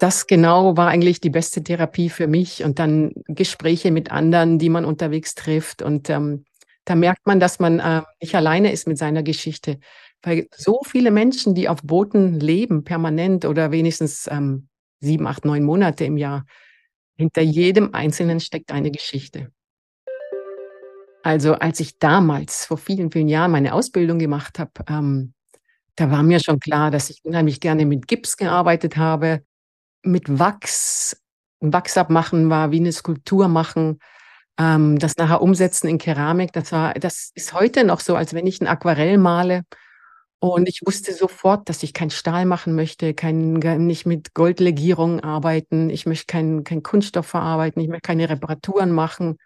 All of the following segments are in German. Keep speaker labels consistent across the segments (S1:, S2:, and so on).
S1: das genau war eigentlich die beste Therapie für mich und dann Gespräche mit anderen, die man unterwegs trifft. Und ähm, da merkt man, dass man äh, nicht alleine ist mit seiner Geschichte, weil so viele Menschen, die auf Booten leben, permanent oder wenigstens ähm, sieben, acht, neun Monate im Jahr, hinter jedem Einzelnen steckt eine Geschichte. Also als ich damals vor vielen, vielen Jahren meine Ausbildung gemacht habe, ähm, da war mir schon klar, dass ich unheimlich gerne mit Gips gearbeitet habe, mit Wachs. Wachs abmachen war wie eine Skulptur machen. Ähm, das nachher umsetzen in Keramik, das war, das ist heute noch so, als wenn ich ein Aquarell male. Und ich wusste sofort, dass ich kein Stahl machen möchte, kein, nicht mit Goldlegierungen arbeiten. Ich möchte keinen kein Kunststoff verarbeiten. Ich möchte keine Reparaturen machen.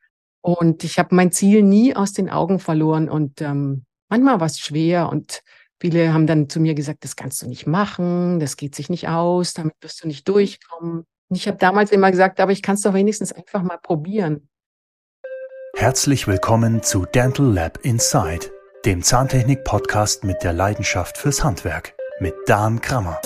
S1: Und ich habe mein Ziel nie aus den Augen verloren. Und ähm, manchmal war es schwer. Und viele haben dann zu mir gesagt, das kannst du nicht machen, das geht sich nicht aus, damit wirst du nicht durchkommen. Und ich habe damals immer gesagt, aber ich kann es doch wenigstens einfach mal probieren.
S2: Herzlich willkommen zu Dental Lab Inside dem Zahntechnik-Podcast mit der Leidenschaft fürs Handwerk mit Dan Krammer.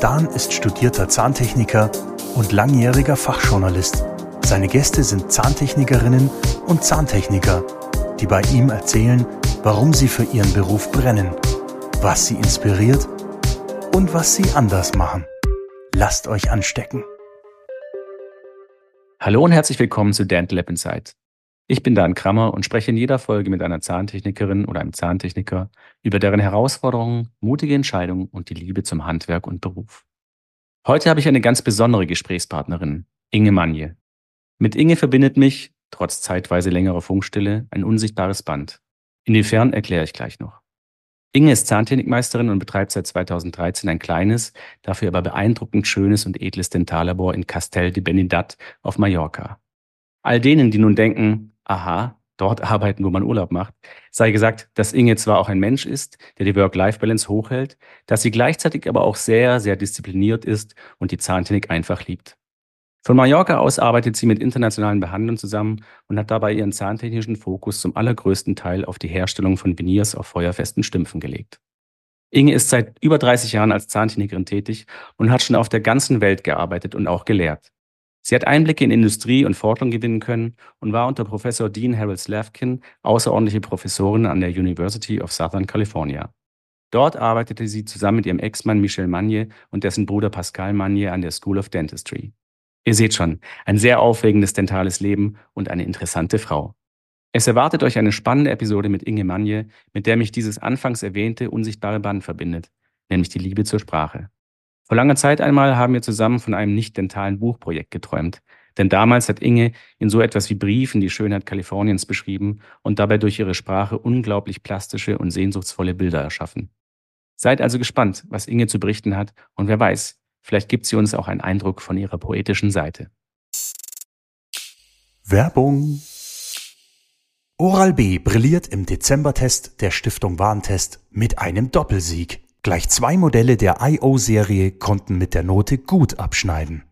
S2: Dan ist studierter Zahntechniker und langjähriger Fachjournalist. Seine Gäste sind Zahntechnikerinnen und Zahntechniker, die bei ihm erzählen, warum sie für ihren Beruf brennen, was sie inspiriert und was sie anders machen. Lasst euch anstecken.
S3: Hallo und herzlich willkommen zu Dental Lab Insight. Ich bin Dan Krammer und spreche in jeder Folge mit einer Zahntechnikerin oder einem Zahntechniker über deren Herausforderungen, mutige Entscheidungen und die Liebe zum Handwerk und Beruf. Heute habe ich eine ganz besondere Gesprächspartnerin, Inge Manje. Mit Inge verbindet mich, trotz zeitweise längerer Funkstille, ein unsichtbares Band. Inwiefern erkläre ich gleich noch. Inge ist Zahntechnikmeisterin und betreibt seit 2013 ein kleines, dafür aber beeindruckend schönes und edles Dentallabor in Castel de Benidat auf Mallorca. All denen, die nun denken, aha, dort arbeiten, wo man Urlaub macht, sei gesagt, dass Inge zwar auch ein Mensch ist, der die Work-Life-Balance hochhält, dass sie gleichzeitig aber auch sehr, sehr diszipliniert ist und die Zahntechnik einfach liebt. Von Mallorca aus arbeitet sie mit internationalen Behandlern zusammen und hat dabei ihren zahntechnischen Fokus zum allergrößten Teil auf die Herstellung von Veneers auf feuerfesten Stümpfen gelegt. Inge ist seit über 30 Jahren als Zahntechnikerin tätig und hat schon auf der ganzen Welt gearbeitet und auch gelehrt. Sie hat Einblicke in Industrie und Forschung gewinnen können und war unter Professor Dean Harold Slavkin außerordentliche Professorin an der University of Southern California. Dort arbeitete sie zusammen mit ihrem Ex-Mann Michel Magne und dessen Bruder Pascal Magne an der School of Dentistry. Ihr seht schon, ein sehr aufregendes dentales Leben und eine interessante Frau. Es erwartet euch eine spannende Episode mit Inge Magne, mit der mich dieses anfangs erwähnte unsichtbare Band verbindet, nämlich die Liebe zur Sprache. Vor langer Zeit einmal haben wir zusammen von einem nicht-dentalen Buchprojekt geträumt. Denn damals hat Inge in so etwas wie Briefen die Schönheit Kaliforniens beschrieben und dabei durch ihre Sprache unglaublich plastische und sehnsuchtsvolle Bilder erschaffen. Seid also gespannt, was Inge zu berichten hat und wer weiß, vielleicht gibt sie uns auch einen Eindruck von ihrer poetischen Seite.
S2: Werbung Oral-B brilliert im Dezembertest der Stiftung Warentest mit einem Doppelsieg. Gleich zwei Modelle der IO-Serie konnten mit der Note gut abschneiden.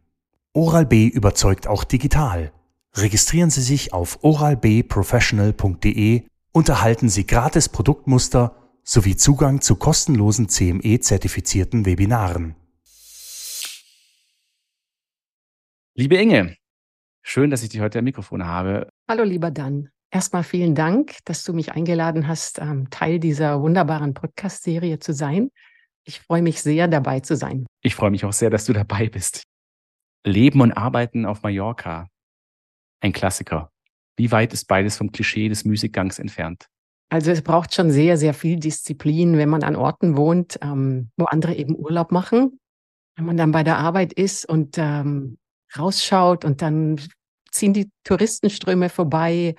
S2: Oral-B überzeugt auch digital. Registrieren Sie sich auf oralbprofessional.de und erhalten Sie gratis Produktmuster sowie Zugang zu kostenlosen CME-zertifizierten Webinaren.
S3: Liebe Inge, schön, dass ich dich heute am Mikrofon habe.
S1: Hallo, lieber Dan. Erstmal vielen Dank, dass du mich eingeladen hast, ähm, Teil dieser wunderbaren Podcast-Serie zu sein. Ich freue mich sehr, dabei zu sein.
S3: Ich freue mich auch sehr, dass du dabei bist. Leben und Arbeiten auf Mallorca. Ein Klassiker. Wie weit ist beides vom Klischee des Musikgangs entfernt?
S1: Also es braucht schon sehr, sehr viel Disziplin, wenn man an Orten wohnt, ähm, wo andere eben Urlaub machen. Wenn man dann bei der Arbeit ist und ähm, rausschaut und dann ziehen die Touristenströme vorbei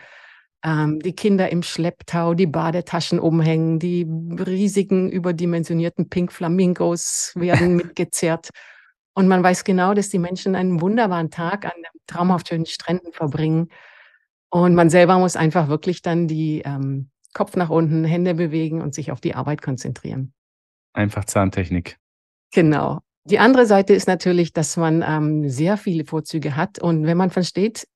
S1: ähm, die Kinder im Schlepptau, die Badetaschen umhängen, die riesigen überdimensionierten Pink Flamingos werden mitgezerrt. Und man weiß genau, dass die Menschen einen wunderbaren Tag an traumhaft schönen Stränden verbringen. Und man selber muss einfach wirklich dann die ähm, Kopf nach unten, Hände bewegen und sich auf die Arbeit konzentrieren.
S3: Einfach Zahntechnik.
S1: Genau. Die andere Seite ist natürlich, dass man ähm, sehr viele Vorzüge hat. Und wenn man versteht,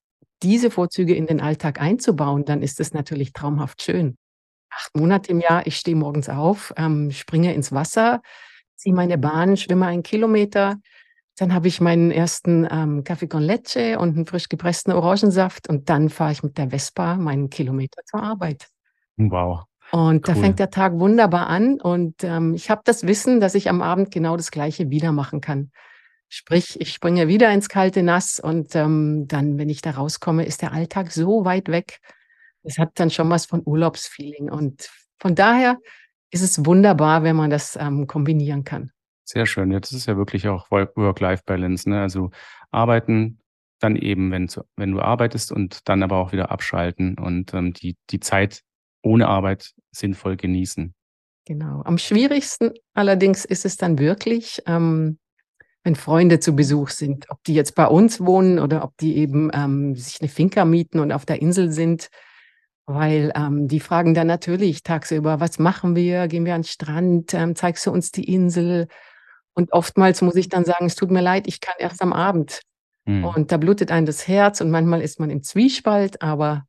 S1: diese Vorzüge in den Alltag einzubauen, dann ist es natürlich traumhaft schön. Acht Monate im Jahr, ich stehe morgens auf, ähm, springe ins Wasser, ziehe meine Bahn, schwimme einen Kilometer, Dann habe ich meinen ersten ähm, Kaffee con Leche und einen frisch gepressten Orangensaft und dann fahre ich mit der Vespa meinen Kilometer zur Arbeit.
S3: Wow.
S1: Und cool. da fängt der Tag wunderbar an und ähm, ich habe das Wissen, dass ich am Abend genau das Gleiche wieder machen kann. Sprich, ich springe wieder ins kalte Nass und ähm, dann, wenn ich da rauskomme, ist der Alltag so weit weg. Es hat dann schon was von Urlaubsfeeling. Und von daher ist es wunderbar, wenn man das ähm, kombinieren kann.
S3: Sehr schön. Ja, das ist ja wirklich auch Work-Life-Balance. Ne? Also arbeiten, dann eben, wenn, wenn du arbeitest und dann aber auch wieder abschalten und ähm, die, die Zeit ohne Arbeit sinnvoll genießen.
S1: Genau. Am schwierigsten allerdings ist es dann wirklich, ähm, wenn Freunde zu Besuch sind, ob die jetzt bei uns wohnen oder ob die eben ähm, sich eine Finca mieten und auf der Insel sind, weil ähm, die fragen dann natürlich tagsüber, was machen wir? Gehen wir an den Strand? Ähm, zeigst du uns die Insel? Und oftmals muss ich dann sagen, es tut mir leid, ich kann erst am Abend. Mhm. Und da blutet einem das Herz und manchmal ist man im Zwiespalt, aber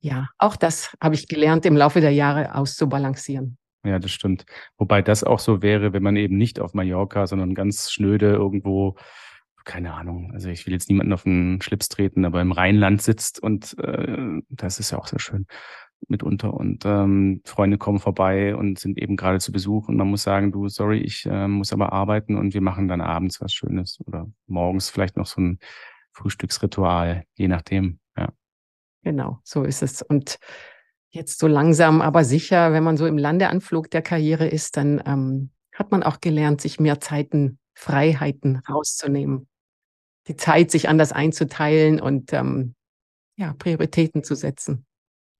S1: ja, auch das habe ich gelernt, im Laufe der Jahre auszubalancieren.
S3: Ja, das stimmt. Wobei das auch so wäre, wenn man eben nicht auf Mallorca, sondern ganz schnöde irgendwo, keine Ahnung, also ich will jetzt niemanden auf den Schlips treten, aber im Rheinland sitzt und äh, das ist ja auch sehr schön mitunter und ähm, Freunde kommen vorbei und sind eben gerade zu Besuch und man muss sagen, du, sorry, ich äh, muss aber arbeiten und wir machen dann abends was Schönes oder morgens vielleicht noch so ein Frühstücksritual, je nachdem.
S1: Genau, so ist es und jetzt so langsam, aber sicher, wenn man so im Landeanflug der Karriere ist, dann ähm, hat man auch gelernt, sich mehr Zeiten, Freiheiten rauszunehmen. Die Zeit, sich anders einzuteilen und ähm, ja, Prioritäten zu setzen.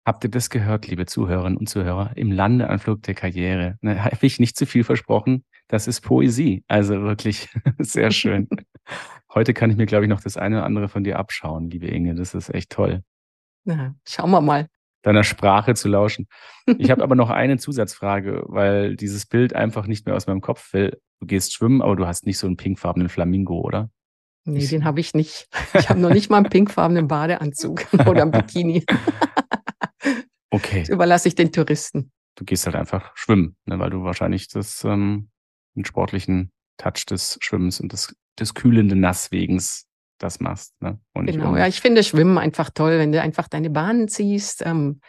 S3: Habt ihr das gehört, liebe Zuhörerinnen und Zuhörer? Im Landeanflug der Karriere. Ne, Habe ich nicht zu viel versprochen? Das ist Poesie. Also wirklich sehr schön. Heute kann ich mir, glaube ich, noch das eine oder andere von dir abschauen, liebe Inge. Das ist echt toll.
S1: Na, schauen wir mal
S3: deiner Sprache zu lauschen. Ich habe aber noch eine Zusatzfrage, weil dieses Bild einfach nicht mehr aus meinem Kopf will. Du gehst schwimmen, aber du hast nicht so einen pinkfarbenen Flamingo, oder?
S1: Nee, ich den habe ich nicht. Ich habe noch nicht mal einen pinkfarbenen Badeanzug oder ein Bikini.
S3: okay.
S1: Das überlasse ich den Touristen.
S3: Du gehst halt einfach schwimmen, ne, weil du wahrscheinlich das ähm, den sportlichen Touch des Schwimmens und des, des kühlenden Nasswegens das machst. Ne?
S1: Und genau, ja, ich finde Schwimmen einfach toll, wenn du einfach deine Bahnen ziehst, ähm,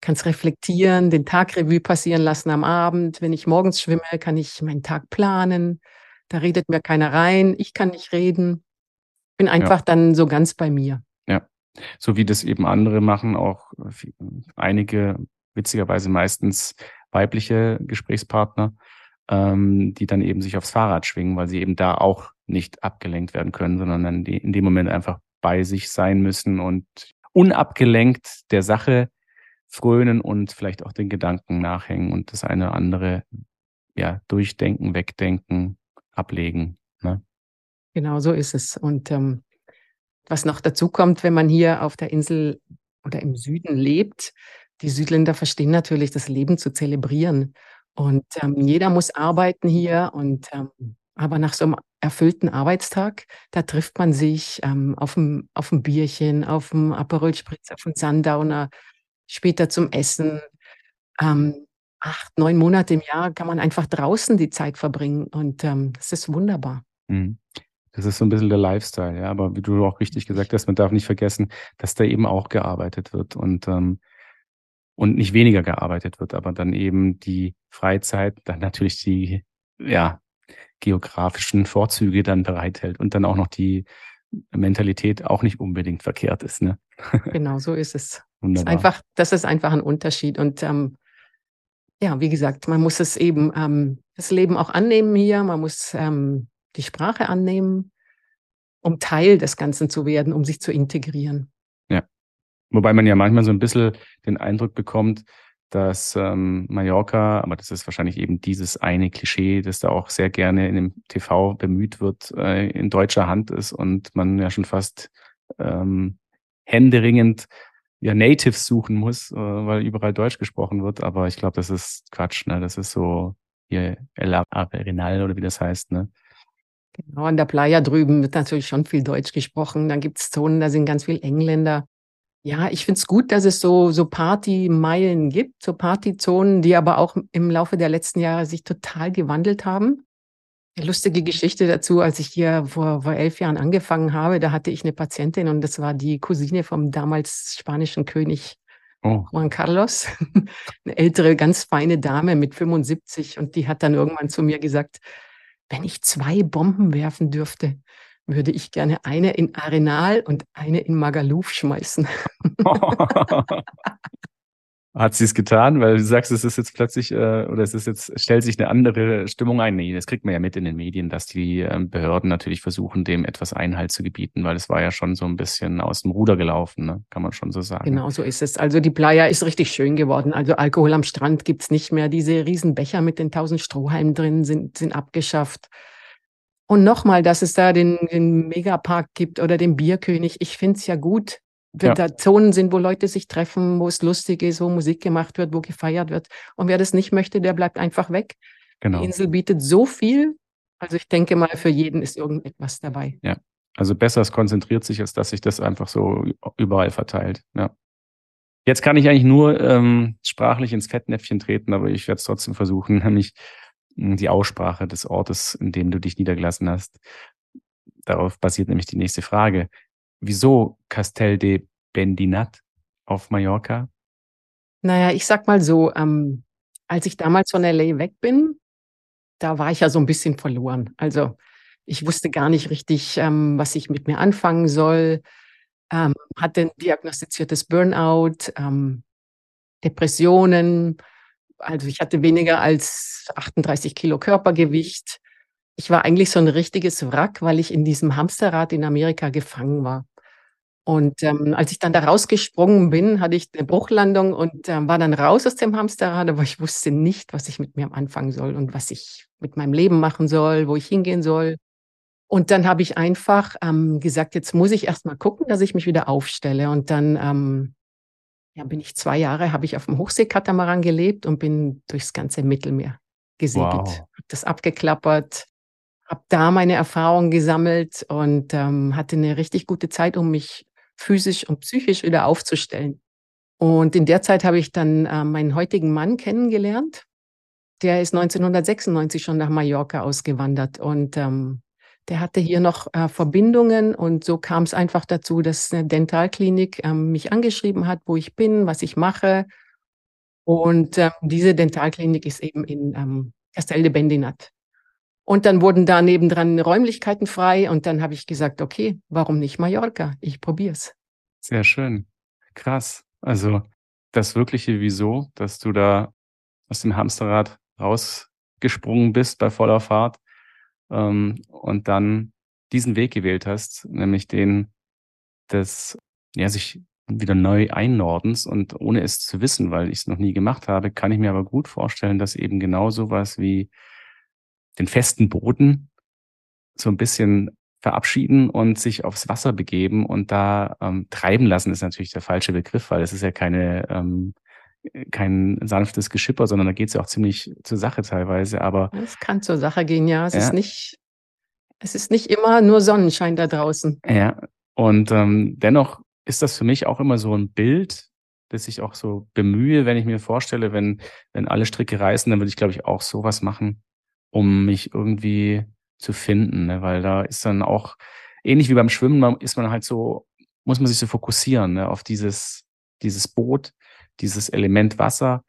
S1: kannst reflektieren, den Tag Revue passieren lassen am Abend. Wenn ich morgens schwimme, kann ich meinen Tag planen. Da redet mir keiner rein, ich kann nicht reden. Bin einfach ja. dann so ganz bei mir.
S3: Ja, so wie das eben andere machen, auch einige, witzigerweise meistens weibliche Gesprächspartner, ähm, die dann eben sich aufs Fahrrad schwingen, weil sie eben da auch nicht abgelenkt werden können, sondern dann in dem Moment einfach bei sich sein müssen und unabgelenkt der Sache frönen und vielleicht auch den Gedanken nachhängen und das eine oder andere ja durchdenken, wegdenken, ablegen. Ne?
S1: Genau so ist es. Und ähm, was noch dazu kommt, wenn man hier auf der Insel oder im Süden lebt, die Südländer verstehen natürlich, das Leben zu zelebrieren. Und ähm, jeder muss arbeiten hier und ähm, aber nach so einem erfüllten Arbeitstag, da trifft man sich ähm, auf, dem, auf dem Bierchen, auf dem Aperol Spritz, auf dem Sundowner, später zum Essen. Ähm, acht, neun Monate im Jahr kann man einfach draußen die Zeit verbringen und ähm, das ist wunderbar. Mhm.
S3: Das ist so ein bisschen der Lifestyle, ja. Aber wie du auch richtig gesagt hast, man darf nicht vergessen, dass da eben auch gearbeitet wird und, ähm, und nicht weniger gearbeitet wird, aber dann eben die Freizeit, dann natürlich die, ja, geografischen Vorzüge dann bereithält und dann auch noch die Mentalität auch nicht unbedingt verkehrt ist. Ne?
S1: Genau, so ist es. Ist einfach, das ist einfach ein Unterschied. Und ähm, ja, wie gesagt, man muss es eben, ähm, das Leben auch annehmen hier, man muss ähm, die Sprache annehmen, um Teil des Ganzen zu werden, um sich zu integrieren.
S3: Wobei man ja manchmal so ein bisschen den Eindruck bekommt, dass ähm, Mallorca, aber das ist wahrscheinlich eben dieses eine Klischee, das da auch sehr gerne in dem TV bemüht wird, äh, in deutscher Hand ist und man ja schon fast ähm, händeringend ja Natives suchen muss, äh, weil überall Deutsch gesprochen wird. Aber ich glaube, das ist Quatsch, ne? Das ist so hier El Arenal oder wie das heißt, ne?
S1: Genau, an der Playa drüben wird natürlich schon viel Deutsch gesprochen. Dann gibt es Zonen, da sind ganz viele Engländer. Ja, ich finde es gut, dass es so, so Partymeilen gibt, so Partyzonen, die aber auch im Laufe der letzten Jahre sich total gewandelt haben. Lustige Geschichte dazu, als ich hier vor, vor elf Jahren angefangen habe, da hatte ich eine Patientin und das war die Cousine vom damals spanischen König oh. Juan Carlos, eine ältere, ganz feine Dame mit 75 und die hat dann irgendwann zu mir gesagt, wenn ich zwei Bomben werfen dürfte, würde ich gerne eine in Arenal und eine in Magaluf schmeißen.
S3: Hat sie es getan? Weil du sagst, es ist jetzt plötzlich, äh, oder es ist jetzt, stellt sich eine andere Stimmung ein. Nee, das kriegt man ja mit in den Medien, dass die äh, Behörden natürlich versuchen, dem etwas Einhalt zu gebieten, weil es war ja schon so ein bisschen aus dem Ruder gelaufen, ne? kann man schon so sagen.
S1: Genau so ist es. Also die Playa ist richtig schön geworden. Also Alkohol am Strand gibt es nicht mehr. Diese riesen Becher mit den tausend Strohhalmen drin sind, sind abgeschafft. Und nochmal, dass es da den, den Megapark gibt oder den Bierkönig. Ich finde es ja gut, wenn ja. da Zonen sind, wo Leute sich treffen, wo es lustig ist, wo Musik gemacht wird, wo gefeiert wird. Und wer das nicht möchte, der bleibt einfach weg. Genau. Die Insel bietet so viel. Also ich denke mal, für jeden ist irgendetwas dabei.
S3: Ja. Also besser es konzentriert sich, als dass sich das einfach so überall verteilt. Ja. Jetzt kann ich eigentlich nur ähm, sprachlich ins Fettnäpfchen treten, aber ich werde es trotzdem versuchen, nämlich die Aussprache des Ortes, in dem du dich niedergelassen hast. Darauf basiert nämlich die nächste Frage. Wieso Castel de Bendinat auf Mallorca?
S1: Naja, ich sag mal so, ähm, als ich damals von LA weg bin, da war ich ja so ein bisschen verloren. Also ich wusste gar nicht richtig, ähm, was ich mit mir anfangen soll. Ähm, hatte ein diagnostiziertes Burnout, ähm, Depressionen. Also ich hatte weniger als 38 Kilo Körpergewicht. Ich war eigentlich so ein richtiges Wrack, weil ich in diesem Hamsterrad in Amerika gefangen war. Und ähm, als ich dann da rausgesprungen bin, hatte ich eine Bruchlandung und äh, war dann raus aus dem Hamsterrad, aber ich wusste nicht, was ich mit mir anfangen soll und was ich mit meinem Leben machen soll, wo ich hingehen soll. Und dann habe ich einfach ähm, gesagt, jetzt muss ich erst mal gucken, dass ich mich wieder aufstelle. Und dann ähm, ja, bin ich zwei Jahre, habe ich auf dem Hochseekatamaran gelebt und bin durchs ganze Mittelmeer gesegelt. Wow. Habe das abgeklappert, habe da meine Erfahrungen gesammelt und ähm, hatte eine richtig gute Zeit, um mich physisch und psychisch wieder aufzustellen. Und in der Zeit habe ich dann äh, meinen heutigen Mann kennengelernt. Der ist 1996 schon nach Mallorca ausgewandert und ähm, der hatte hier noch äh, Verbindungen und so kam es einfach dazu, dass eine Dentalklinik ähm, mich angeschrieben hat, wo ich bin, was ich mache. Und ähm, diese Dentalklinik ist eben in ähm, Castel de Bendinat. Und dann wurden da nebendran Räumlichkeiten frei und dann habe ich gesagt, okay, warum nicht Mallorca? Ich probiere es.
S3: Sehr schön. Krass. Also das wirkliche Wieso, dass du da aus dem Hamsterrad rausgesprungen bist bei voller Fahrt ähm, und dann diesen Weg gewählt hast, nämlich den des, ja, sich wieder neu einnordens und ohne es zu wissen, weil ich es noch nie gemacht habe, kann ich mir aber gut vorstellen, dass eben genau sowas wie den festen Boden so ein bisschen verabschieden und sich aufs Wasser begeben und da ähm, treiben lassen ist natürlich der falsche Begriff, weil es ist ja keine ähm, kein sanftes Geschipper, sondern da geht es ja auch ziemlich zur Sache teilweise. Aber
S1: es kann zur Sache gehen, ja. Es ja. ist nicht, es ist nicht immer nur Sonnenschein da draußen.
S3: Ja. Und ähm, dennoch ist das für mich auch immer so ein Bild, das ich auch so bemühe, wenn ich mir vorstelle, wenn, wenn alle Stricke reißen, dann würde ich, glaube ich, auch sowas machen um mich irgendwie zu finden, ne? weil da ist dann auch ähnlich wie beim Schwimmen, ist man halt so, muss man sich so fokussieren ne? auf dieses, dieses Boot, dieses Element Wasser.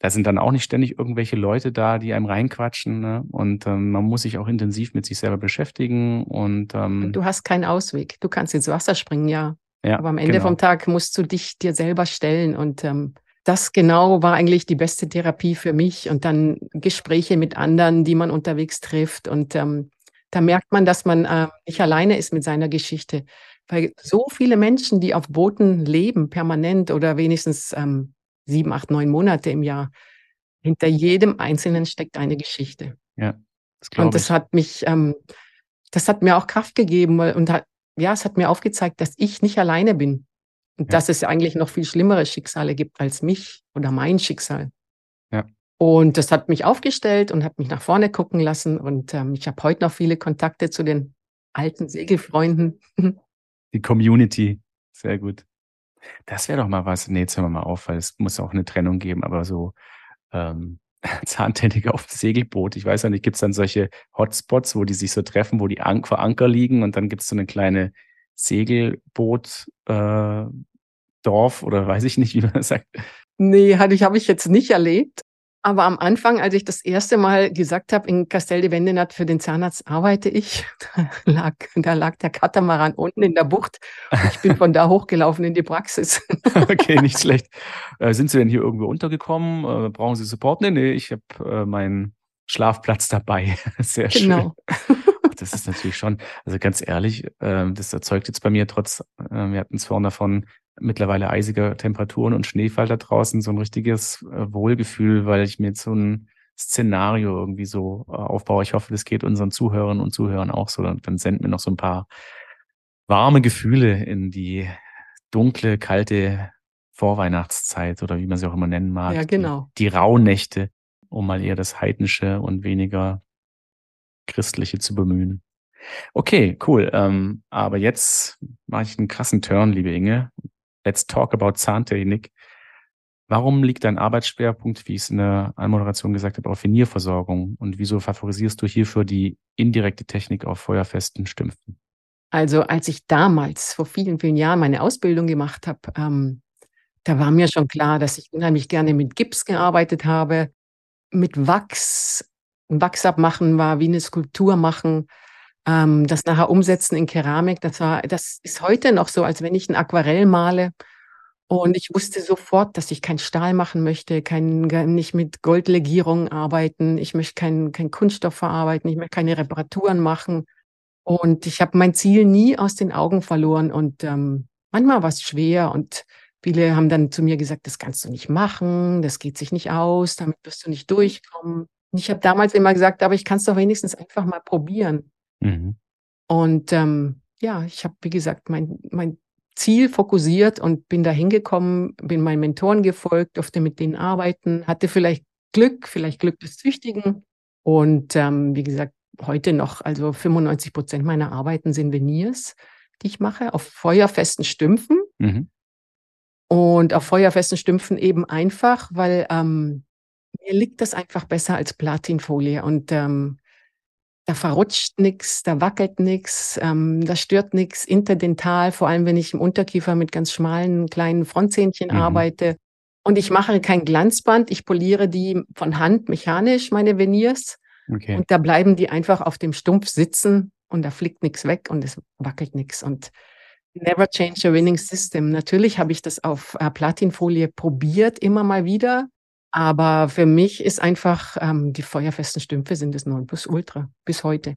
S3: Da sind dann auch nicht ständig irgendwelche Leute da, die einem reinquatschen. Ne? Und ähm, man muss sich auch intensiv mit sich selber beschäftigen. Und ähm,
S1: du hast keinen Ausweg. Du kannst ins Wasser springen, ja. ja Aber am Ende genau. vom Tag musst du dich dir selber stellen und ähm, das genau war eigentlich die beste Therapie für mich und dann Gespräche mit anderen, die man unterwegs trifft und ähm, da merkt man, dass man äh, nicht alleine ist mit seiner Geschichte, weil so viele Menschen, die auf Booten leben, permanent oder wenigstens ähm, sieben, acht, neun Monate im Jahr, hinter jedem Einzelnen steckt eine Geschichte.
S3: Ja,
S1: das und das ich. hat mich, ähm, das hat mir auch Kraft gegeben und hat, ja, es hat mir aufgezeigt, dass ich nicht alleine bin. Und ja. dass es eigentlich noch viel schlimmere Schicksale gibt als mich oder mein Schicksal.
S3: Ja.
S1: Und das hat mich aufgestellt und hat mich nach vorne gucken lassen. Und ähm, ich habe heute noch viele Kontakte zu den alten Segelfreunden.
S3: Die Community, sehr gut. Das wäre doch mal was. Nee, jetzt hören wir mal auf, weil es muss auch eine Trennung geben, aber so ähm, Zahntechniker auf dem Segelboot. Ich weiß ja nicht, gibt es dann solche Hotspots, wo die sich so treffen, wo die An vor Anker liegen und dann gibt es so eine kleine Segelboot äh, Dorf oder weiß ich nicht, wie man das sagt.
S1: Nee, hatte ich, habe ich jetzt nicht erlebt. Aber am Anfang, als ich das erste Mal gesagt habe, in Castel de Vendenat für den Zahnarzt arbeite ich, da lag, da lag der Katamaran unten in der Bucht. Ich bin von da hochgelaufen in die Praxis.
S3: okay, nicht schlecht. Äh, sind Sie denn hier irgendwo untergekommen? Äh, brauchen Sie Support? Nee, nee, ich habe äh, meinen Schlafplatz dabei. Sehr schön. Genau. das ist natürlich schon, also ganz ehrlich, äh, das erzeugt jetzt bei mir trotz, äh, wir hatten es vorhin davon, mittlerweile eisiger Temperaturen und Schneefall da draußen so ein richtiges äh, Wohlgefühl, weil ich mir jetzt so ein Szenario irgendwie so äh, aufbaue. Ich hoffe, das geht unseren Zuhörern und Zuhörern auch so. Dann, dann senden wir noch so ein paar warme Gefühle in die dunkle, kalte Vorweihnachtszeit oder wie man sie auch immer nennen mag.
S1: Ja, genau.
S3: Die, die Rauhnächte, um mal eher das Heidnische und weniger Christliche zu bemühen. Okay, cool. Ähm, aber jetzt mache ich einen krassen Turn, liebe Inge. Let's talk about Zahntechnik. Warum liegt dein Arbeitsschwerpunkt, wie ich es in der Anmoderation gesagt habe, auf Venierversorgung? Und wieso favorisierst du hierfür die indirekte Technik auf feuerfesten Stümpfen?
S1: Also als ich damals vor vielen, vielen Jahren meine Ausbildung gemacht habe, ähm, da war mir schon klar, dass ich unheimlich gerne mit Gips gearbeitet habe, mit Wachs. Wachs abmachen war wie eine Skulptur machen. Ähm, das nachher umsetzen in Keramik, das war, das ist heute noch so, als wenn ich ein Aquarell male. Und ich wusste sofort, dass ich kein Stahl machen möchte, kein, nicht mit Goldlegierungen arbeiten. Ich möchte keinen kein Kunststoff verarbeiten. Ich möchte keine Reparaturen machen. Und ich habe mein Ziel nie aus den Augen verloren. Und ähm, manchmal war es schwer. Und viele haben dann zu mir gesagt, das kannst du nicht machen, das geht sich nicht aus, damit wirst du nicht durchkommen. Und ich habe damals immer gesagt, aber ich kann es doch wenigstens einfach mal probieren. Mhm. Und ähm, ja, ich habe, wie gesagt, mein, mein Ziel fokussiert und bin da hingekommen, bin meinen Mentoren gefolgt, durfte mit denen arbeiten, hatte vielleicht Glück, vielleicht Glück des Züchtigen. Und ähm, wie gesagt, heute noch, also 95 Prozent meiner Arbeiten sind Veneers, die ich mache, auf feuerfesten Stümpfen. Mhm. Und auf feuerfesten Stümpfen eben einfach, weil ähm, mir liegt das einfach besser als Platinfolie. Und ähm, da verrutscht nichts, da wackelt nichts, ähm, da stört nichts interdental, vor allem wenn ich im Unterkiefer mit ganz schmalen kleinen Frontzähnchen mhm. arbeite. Und ich mache kein Glanzband, ich poliere die von Hand mechanisch, meine Veneers. Okay. Und da bleiben die einfach auf dem Stumpf sitzen und da fliegt nichts weg und es wackelt nichts. Und never change a winning system. Natürlich habe ich das auf äh, Platinfolie probiert, immer mal wieder. Aber für mich ist einfach, ähm, die feuerfesten Stümpfe sind das Nonplusultra bis heute.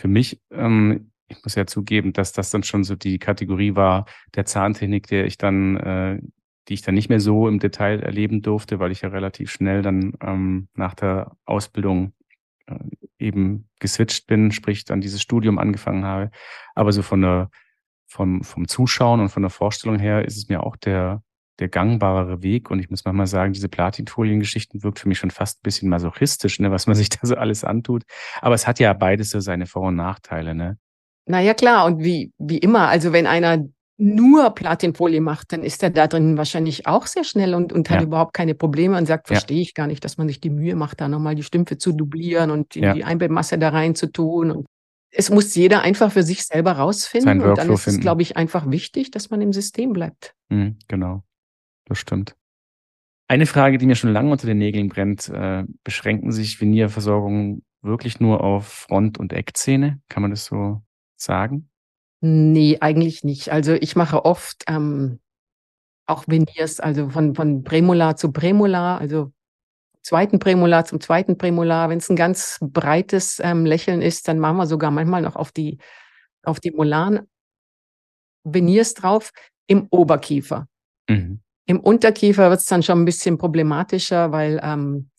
S3: Für mich, ähm, ich muss ja zugeben, dass das dann schon so die Kategorie war der Zahntechnik, der ich dann, äh, die ich dann nicht mehr so im Detail erleben durfte, weil ich ja relativ schnell dann ähm, nach der Ausbildung äh, eben geswitcht bin, sprich dann dieses Studium angefangen habe. Aber so von der, vom, vom Zuschauen und von der Vorstellung her ist es mir auch der der gangbarere Weg. Und ich muss manchmal sagen, diese Platinfolien-Geschichten wirkt für mich schon fast ein bisschen masochistisch, ne, was man sich da so alles antut. Aber es hat ja beides so seine Vor- und Nachteile, ne?
S1: Naja, klar. Und wie, wie immer, also wenn einer nur Platinfolie macht, dann ist er da drin wahrscheinlich auch sehr schnell und, und hat ja. überhaupt keine Probleme und sagt, verstehe ja. ich gar nicht, dass man sich die Mühe macht, da nochmal die Stümpfe zu dublieren und die, ja. die Einbildmasse da rein zu tun. Und es muss jeder einfach für sich selber rausfinden.
S3: Und dann
S1: ist es, glaube ich, einfach wichtig, dass man im System bleibt.
S3: Mhm, genau das stimmt. Eine Frage, die mir schon lange unter den Nägeln brennt, äh, beschränken sich Venierversorgungen wirklich nur auf Front- und Eckzähne? Kann man das so sagen?
S1: Nee, eigentlich nicht. Also ich mache oft ähm, auch Veneers, also von, von Prämolar zu Prämolar, also zweiten Prämolar zum zweiten Prämolar. Wenn es ein ganz breites ähm, Lächeln ist, dann machen wir sogar manchmal noch auf die, auf die Molaren Veneers drauf im Oberkiefer. Mhm. Im Unterkiefer wird es dann schon ein bisschen problematischer, weil ähm,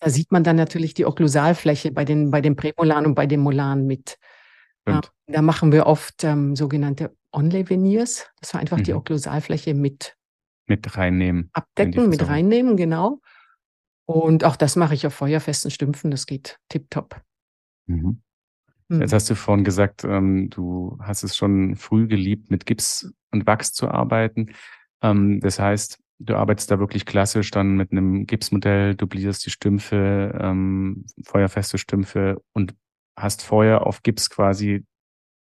S1: da sieht man dann natürlich die Okklusalfläche bei den, bei den Prämolaren und bei den Molaren mit. Ähm, da machen wir oft ähm, sogenannte Onlay-Veneers. Das war einfach mhm. die Okklusalfläche mit,
S3: mit reinnehmen.
S1: Abdecken, mit reinnehmen, genau. Und auch das mache ich auf feuerfesten Stümpfen. Das geht tipptopp.
S3: Mhm. Mhm. Jetzt hast du vorhin gesagt, ähm, du hast es schon früh geliebt, mit Gips und Wachs zu arbeiten. Ähm, das heißt, du arbeitest da wirklich klassisch dann mit einem Gipsmodell, dublierst die Stümpfe, ähm, feuerfeste Stümpfe und hast vorher auf Gips quasi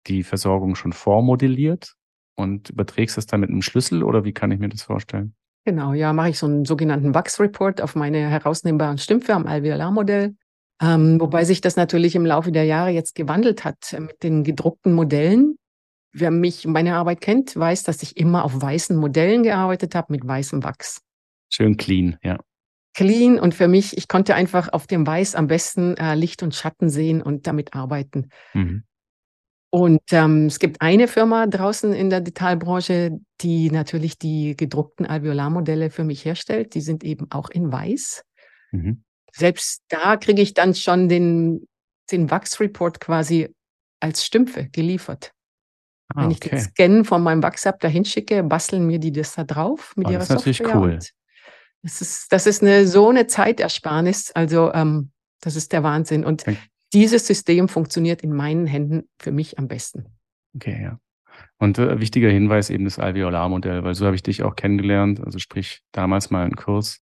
S3: die Versorgung schon vormodelliert und überträgst es dann mit einem Schlüssel oder wie kann ich mir das vorstellen?
S1: Genau, ja, mache ich so einen sogenannten Wachs-Report auf meine herausnehmbaren Stümpfe am Alveolar-Modell. Ähm, wobei sich das natürlich im Laufe der Jahre jetzt gewandelt hat äh, mit den gedruckten Modellen. Wer mich, meine Arbeit kennt, weiß, dass ich immer auf weißen Modellen gearbeitet habe mit weißem Wachs.
S3: Schön clean, ja.
S1: Clean und für mich, ich konnte einfach auf dem Weiß am besten äh, Licht und Schatten sehen und damit arbeiten. Mhm. Und ähm, es gibt eine Firma draußen in der Detailbranche, die natürlich die gedruckten Alveolarmodelle für mich herstellt. Die sind eben auch in Weiß. Mhm. Selbst da kriege ich dann schon den, den Wachsreport quasi als Stümpfe geliefert. Ah, Wenn ich okay. den Scan von meinem Wachs-Up dahin schicke, basteln mir die das da drauf mit
S3: oh,
S1: ihrer
S3: das ist Software. Natürlich cool.
S1: Das ist, das ist eine, so eine Zeitersparnis. Also, ähm, das ist der Wahnsinn. Und dieses System funktioniert in meinen Händen für mich am besten.
S3: Okay, ja. Und äh, wichtiger Hinweis eben das Alveolarmodell, weil so habe ich dich auch kennengelernt, also sprich damals mal einen Kurs.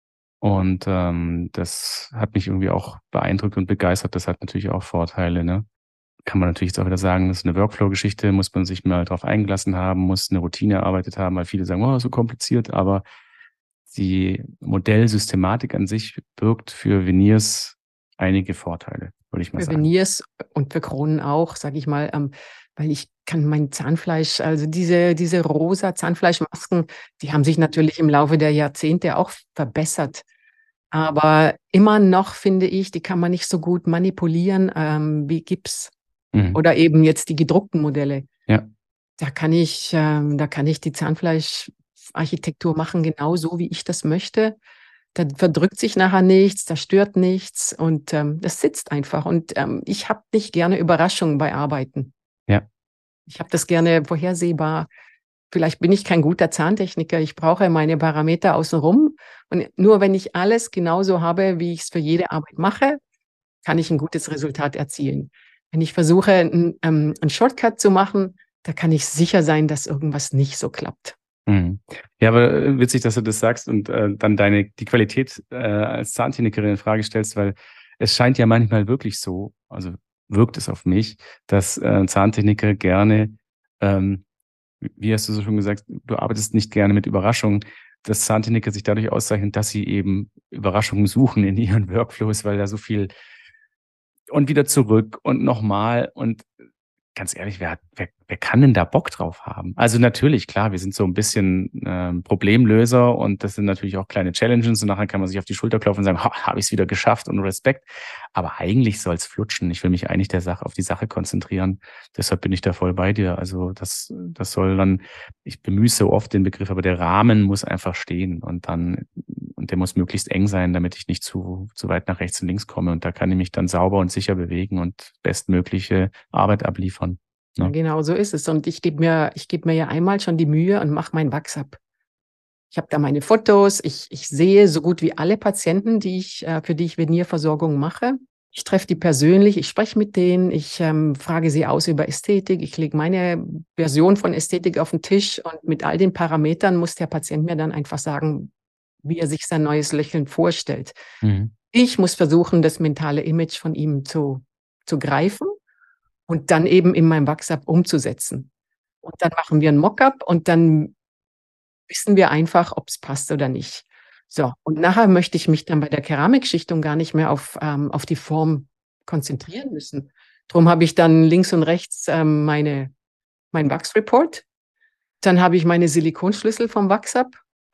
S3: Und ähm, das hat mich irgendwie auch beeindruckt und begeistert. Das hat natürlich auch Vorteile. Ne? Kann man natürlich jetzt auch wieder sagen, das ist eine Workflow-Geschichte, muss man sich mal darauf eingelassen haben, muss eine Routine erarbeitet haben, weil viele sagen, oh, so kompliziert, aber die Modellsystematik an sich birgt für Veneers einige Vorteile, würde ich mal
S1: für
S3: sagen.
S1: Für Veneers und für Kronen auch, sage ich mal, ähm, weil ich kann mein Zahnfleisch, also diese, diese rosa Zahnfleischmasken, die haben sich natürlich im Laufe der Jahrzehnte auch verbessert. Aber immer noch finde ich, die kann man nicht so gut manipulieren ähm, wie Gips mhm. oder eben jetzt die gedruckten Modelle.
S3: Ja.
S1: Da kann ich, ähm, da kann ich die Zahnfleischarchitektur machen, genau so, wie ich das möchte. Da verdrückt sich nachher nichts, da stört nichts und ähm, das sitzt einfach. Und ähm, ich habe nicht gerne Überraschungen bei Arbeiten.
S3: Ja.
S1: Ich habe das gerne vorhersehbar. Vielleicht bin ich kein guter Zahntechniker. Ich brauche meine Parameter außenrum. Und nur wenn ich alles genauso habe, wie ich es für jede Arbeit mache, kann ich ein gutes Resultat erzielen. Wenn ich versuche, einen, ähm, einen Shortcut zu machen, da kann ich sicher sein, dass irgendwas nicht so klappt.
S3: Mhm. Ja, aber äh, witzig, dass du das sagst und äh, dann deine die Qualität äh, als Zahntechnikerin in Frage stellst, weil es scheint ja manchmal wirklich so, also wirkt es auf mich, dass äh, Zahntechniker gerne, ähm, wie hast du so schon gesagt, du arbeitest nicht gerne mit Überraschungen, dass Zahntechniker sich dadurch auszeichnen, dass sie eben Überraschungen suchen in ihren Workflows, weil da so viel und wieder zurück und nochmal und ganz ehrlich, wer, wer, wer kann denn da Bock drauf haben? Also natürlich, klar, wir sind so ein bisschen äh, Problemlöser und das sind natürlich auch kleine Challenges und nachher kann man sich auf die Schulter klopfen und sagen, habe ich es wieder geschafft und Respekt. Aber eigentlich soll es flutschen. Ich will mich eigentlich der Sache auf die Sache konzentrieren. Deshalb bin ich da voll bei dir. Also das, das soll dann, ich bemühe so oft den Begriff, aber der Rahmen muss einfach stehen und dann und der muss möglichst eng sein, damit ich nicht zu, zu weit nach rechts und links komme. Und da kann ich mich dann sauber und sicher bewegen und bestmögliche Arbeit abliefern.
S1: Ja, genau so ist es. Und ich gebe mir, ich gebe mir ja einmal schon die Mühe und mache mein Wachs ab. Ich habe da meine Fotos, ich, ich sehe so gut wie alle Patienten, die ich, äh, für die ich Venierversorgung mache. Ich treffe die persönlich, ich spreche mit denen, ich ähm, frage sie aus über Ästhetik, ich lege meine Version von Ästhetik auf den Tisch und mit all den Parametern muss der Patient mir dann einfach sagen, wie er sich sein neues Lächeln vorstellt. Mhm. Ich muss versuchen, das mentale Image von ihm zu, zu greifen und dann eben in meinem WhatsApp umzusetzen. Und dann machen wir ein Mockup und dann wissen wir einfach, ob es passt oder nicht. So, und nachher möchte ich mich dann bei der Keramikschichtung gar nicht mehr auf, ähm, auf die Form konzentrieren müssen. Darum habe ich dann links und rechts ähm, meine, mein Wachsreport. Dann habe ich meine Silikonschlüssel vom WhatsApp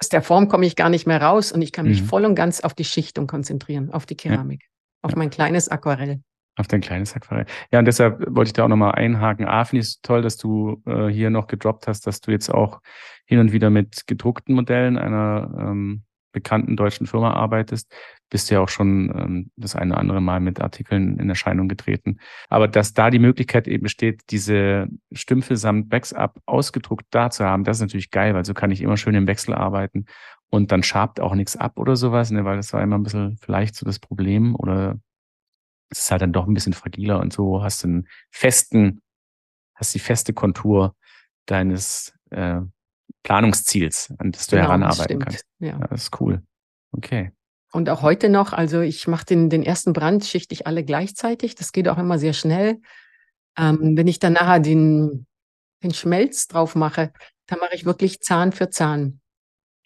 S1: aus der Form komme ich gar nicht mehr raus und ich kann mich mhm. voll und ganz auf die Schichtung konzentrieren, auf die Keramik, ja. auf mein kleines Aquarell.
S3: Auf dein kleines Aquarell. Ja, und deshalb wollte ich da auch nochmal einhaken. A, finde ich es toll, dass du äh, hier noch gedroppt hast, dass du jetzt auch hin und wieder mit gedruckten Modellen einer ähm, bekannten deutschen Firma arbeitest, bist ja auch schon ähm, das eine oder andere Mal mit Artikeln in Erscheinung getreten. Aber dass da die Möglichkeit eben besteht, diese Stümpfe samt Backup ausgedruckt da zu haben, das ist natürlich geil, weil so kann ich immer schön im Wechsel arbeiten und dann schabt auch nichts ab oder sowas, ne, weil das war immer ein bisschen vielleicht so das Problem oder es ist halt dann doch ein bisschen fragiler und so hast du einen festen, hast die feste Kontur deines äh, Planungsziels, an das du genau, heranarbeiten das kannst. Ja. ja. Das ist cool. Okay.
S1: Und auch heute noch, also ich mache den, den ersten Brand, schichte ich alle gleichzeitig. Das geht auch immer sehr schnell. Ähm, wenn ich dann nachher den, den Schmelz drauf mache, dann mache ich wirklich Zahn für Zahn.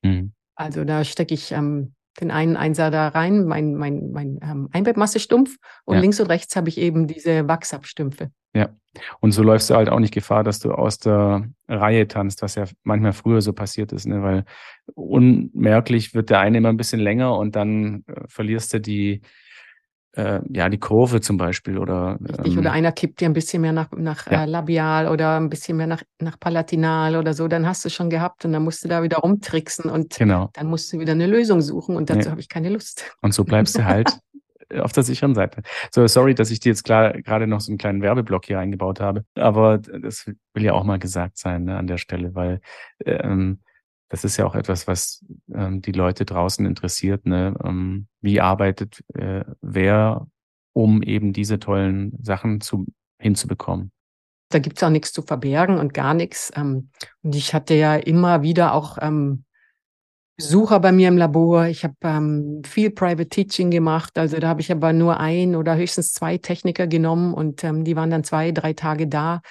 S1: Mhm. Also da stecke ich ähm, den einen Einser da rein, mein, mein, mein ähm, Einbettmassestumpf und ja. links und rechts habe ich eben diese Wachsabstümpfe.
S3: Ja, und so läufst du halt auch nicht Gefahr, dass du aus der Reihe tanzt, was ja manchmal früher so passiert ist, ne? weil unmerklich wird der eine immer ein bisschen länger und dann äh, verlierst du die, äh, ja, die Kurve zum Beispiel. Oder,
S1: Richtig, ähm, oder einer kippt dir ein bisschen mehr nach, nach ja. äh, Labial oder ein bisschen mehr nach, nach Palatinal oder so, dann hast du schon gehabt und dann musst du da wieder rumtricksen und
S3: genau.
S1: dann musst du wieder eine Lösung suchen und dazu ja. habe ich keine Lust.
S3: Und so bleibst du halt auf der sicheren Seite. So, sorry, dass ich dir jetzt klar, gerade noch so einen kleinen Werbeblock hier eingebaut habe, aber das will ja auch mal gesagt sein ne, an der Stelle, weil ähm, das ist ja auch etwas, was ähm, die Leute draußen interessiert. Ne? Ähm, wie arbeitet äh, wer, um eben diese tollen Sachen zu, hinzubekommen?
S1: Da gibt es auch nichts zu verbergen und gar nichts. Ähm, und ich hatte ja immer wieder auch ähm, Besucher bei mir im Labor. Ich habe ähm, viel Private Teaching gemacht. Also da habe ich aber nur ein oder höchstens zwei Techniker genommen und ähm, die waren dann zwei, drei Tage da.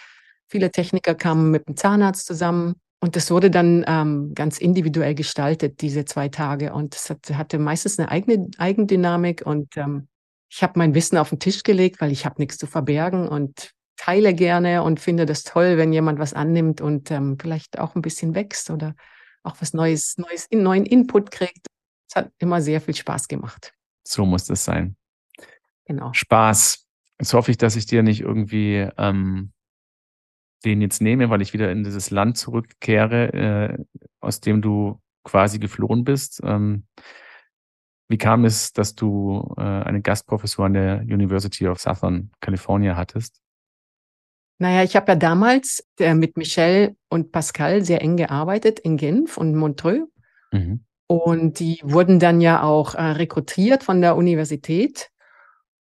S1: Viele Techniker kamen mit dem Zahnarzt zusammen und das wurde dann ähm, ganz individuell gestaltet, diese zwei Tage. Und es hat, hatte meistens eine eigene Eigendynamik. Und ähm, ich habe mein Wissen auf den Tisch gelegt, weil ich habe nichts zu verbergen und teile gerne und finde das toll, wenn jemand was annimmt und ähm, vielleicht auch ein bisschen wächst oder auch was Neues, Neues, neuen Input kriegt. Es hat immer sehr viel Spaß gemacht.
S3: So muss das sein.
S1: Genau.
S3: Spaß. Jetzt hoffe ich, dass ich dir nicht irgendwie ähm, den jetzt nehme, weil ich wieder in dieses Land zurückkehre, äh, aus dem du quasi geflohen bist. Ähm, wie kam es, dass du äh, eine Gastprofessur an der University of Southern California hattest?
S1: Naja, ich habe ja damals äh, mit Michelle und Pascal sehr eng gearbeitet in Genf und Montreux. Mhm. Und die wurden dann ja auch äh, rekrutiert von der Universität.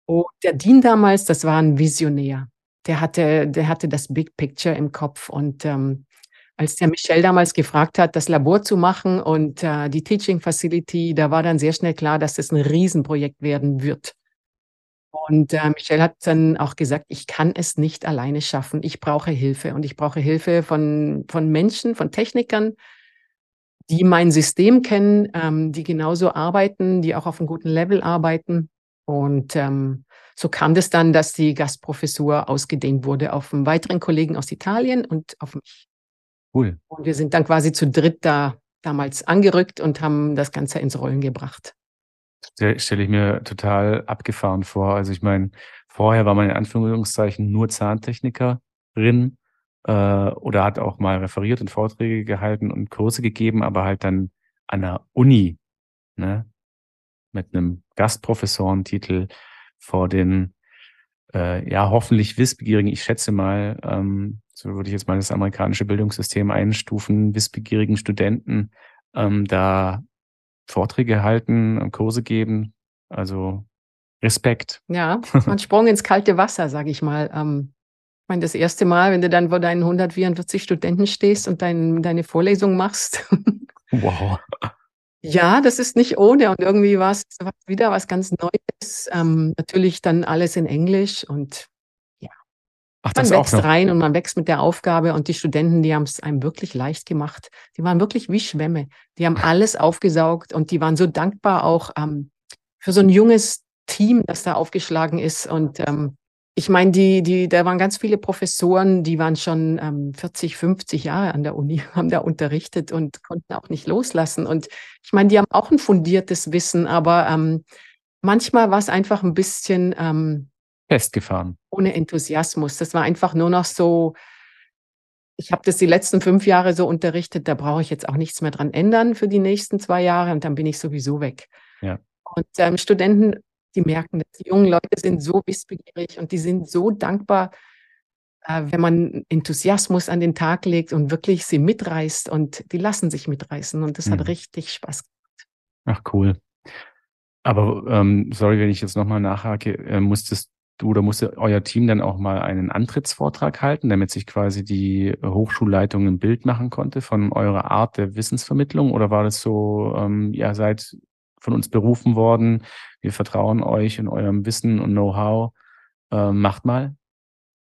S1: Und der Dean damals, das war ein Visionär der hatte, der hatte das Big Picture im Kopf. Und ähm, als der Michel damals gefragt hat, das Labor zu machen und äh, die Teaching Facility, da war dann sehr schnell klar, dass das ein Riesenprojekt werden wird. Und äh, Michel hat dann auch gesagt, ich kann es nicht alleine schaffen. Ich brauche Hilfe und ich brauche Hilfe von, von Menschen, von Technikern, die mein System kennen, ähm, die genauso arbeiten, die auch auf einem guten Level arbeiten. Und ähm, so kam das dann, dass die Gastprofessur ausgedehnt wurde auf einen weiteren Kollegen aus Italien und auf mich.
S3: Cool.
S1: Und wir sind dann quasi zu dritt da damals angerückt und haben das Ganze ins Rollen gebracht.
S3: Stelle ich mir total abgefahren vor. Also ich meine, vorher war man in Anführungszeichen nur Zahntechnikerin äh, oder hat auch mal referiert und Vorträge gehalten und Kurse gegeben, aber halt dann an der Uni, ne? Mit einem Gastprofessorentitel vor den äh, ja hoffentlich wissbegierigen, ich schätze mal, ähm, so würde ich jetzt mal das amerikanische Bildungssystem einstufen, wissbegierigen Studenten ähm, da Vorträge halten, Kurse geben. Also Respekt.
S1: Ja, man sprung ins kalte Wasser, sage ich mal. Ähm, ich meine, das erste Mal, wenn du dann vor deinen 144 Studenten stehst und dein, deine Vorlesung machst.
S3: wow.
S1: Ja, das ist nicht ohne und irgendwie war es wieder was ganz Neues. Ähm, natürlich dann alles in Englisch und ja, Ach, man wächst rein und man wächst mit der Aufgabe und die Studenten, die haben es einem wirklich leicht gemacht. Die waren wirklich wie Schwämme. Die haben alles aufgesaugt und die waren so dankbar auch ähm, für so ein junges Team, das da aufgeschlagen ist und ähm, ich meine, die, die, da waren ganz viele Professoren, die waren schon ähm, 40, 50 Jahre an der Uni, haben da unterrichtet und konnten auch nicht loslassen. Und ich meine, die haben auch ein fundiertes Wissen, aber ähm, manchmal war es einfach ein bisschen ähm,
S3: festgefahren.
S1: Ohne Enthusiasmus. Das war einfach nur noch so, ich habe das die letzten fünf Jahre so unterrichtet, da brauche ich jetzt auch nichts mehr dran ändern für die nächsten zwei Jahre und dann bin ich sowieso weg.
S3: Ja.
S1: Und ähm, Studenten die merken das. Die jungen Leute sind so wissbegierig und die sind so dankbar, äh, wenn man Enthusiasmus an den Tag legt und wirklich sie mitreißt und die lassen sich mitreißen und das mhm. hat richtig Spaß gemacht.
S3: Ach cool. Aber ähm, sorry, wenn ich jetzt nochmal nachhake, äh, musstest du oder musste euer Team dann auch mal einen Antrittsvortrag halten, damit sich quasi die Hochschulleitung ein Bild machen konnte von eurer Art der Wissensvermittlung? Oder war das so, ähm, ihr seid von uns berufen worden, wir vertrauen euch in eurem Wissen und Know-how, ähm, macht mal?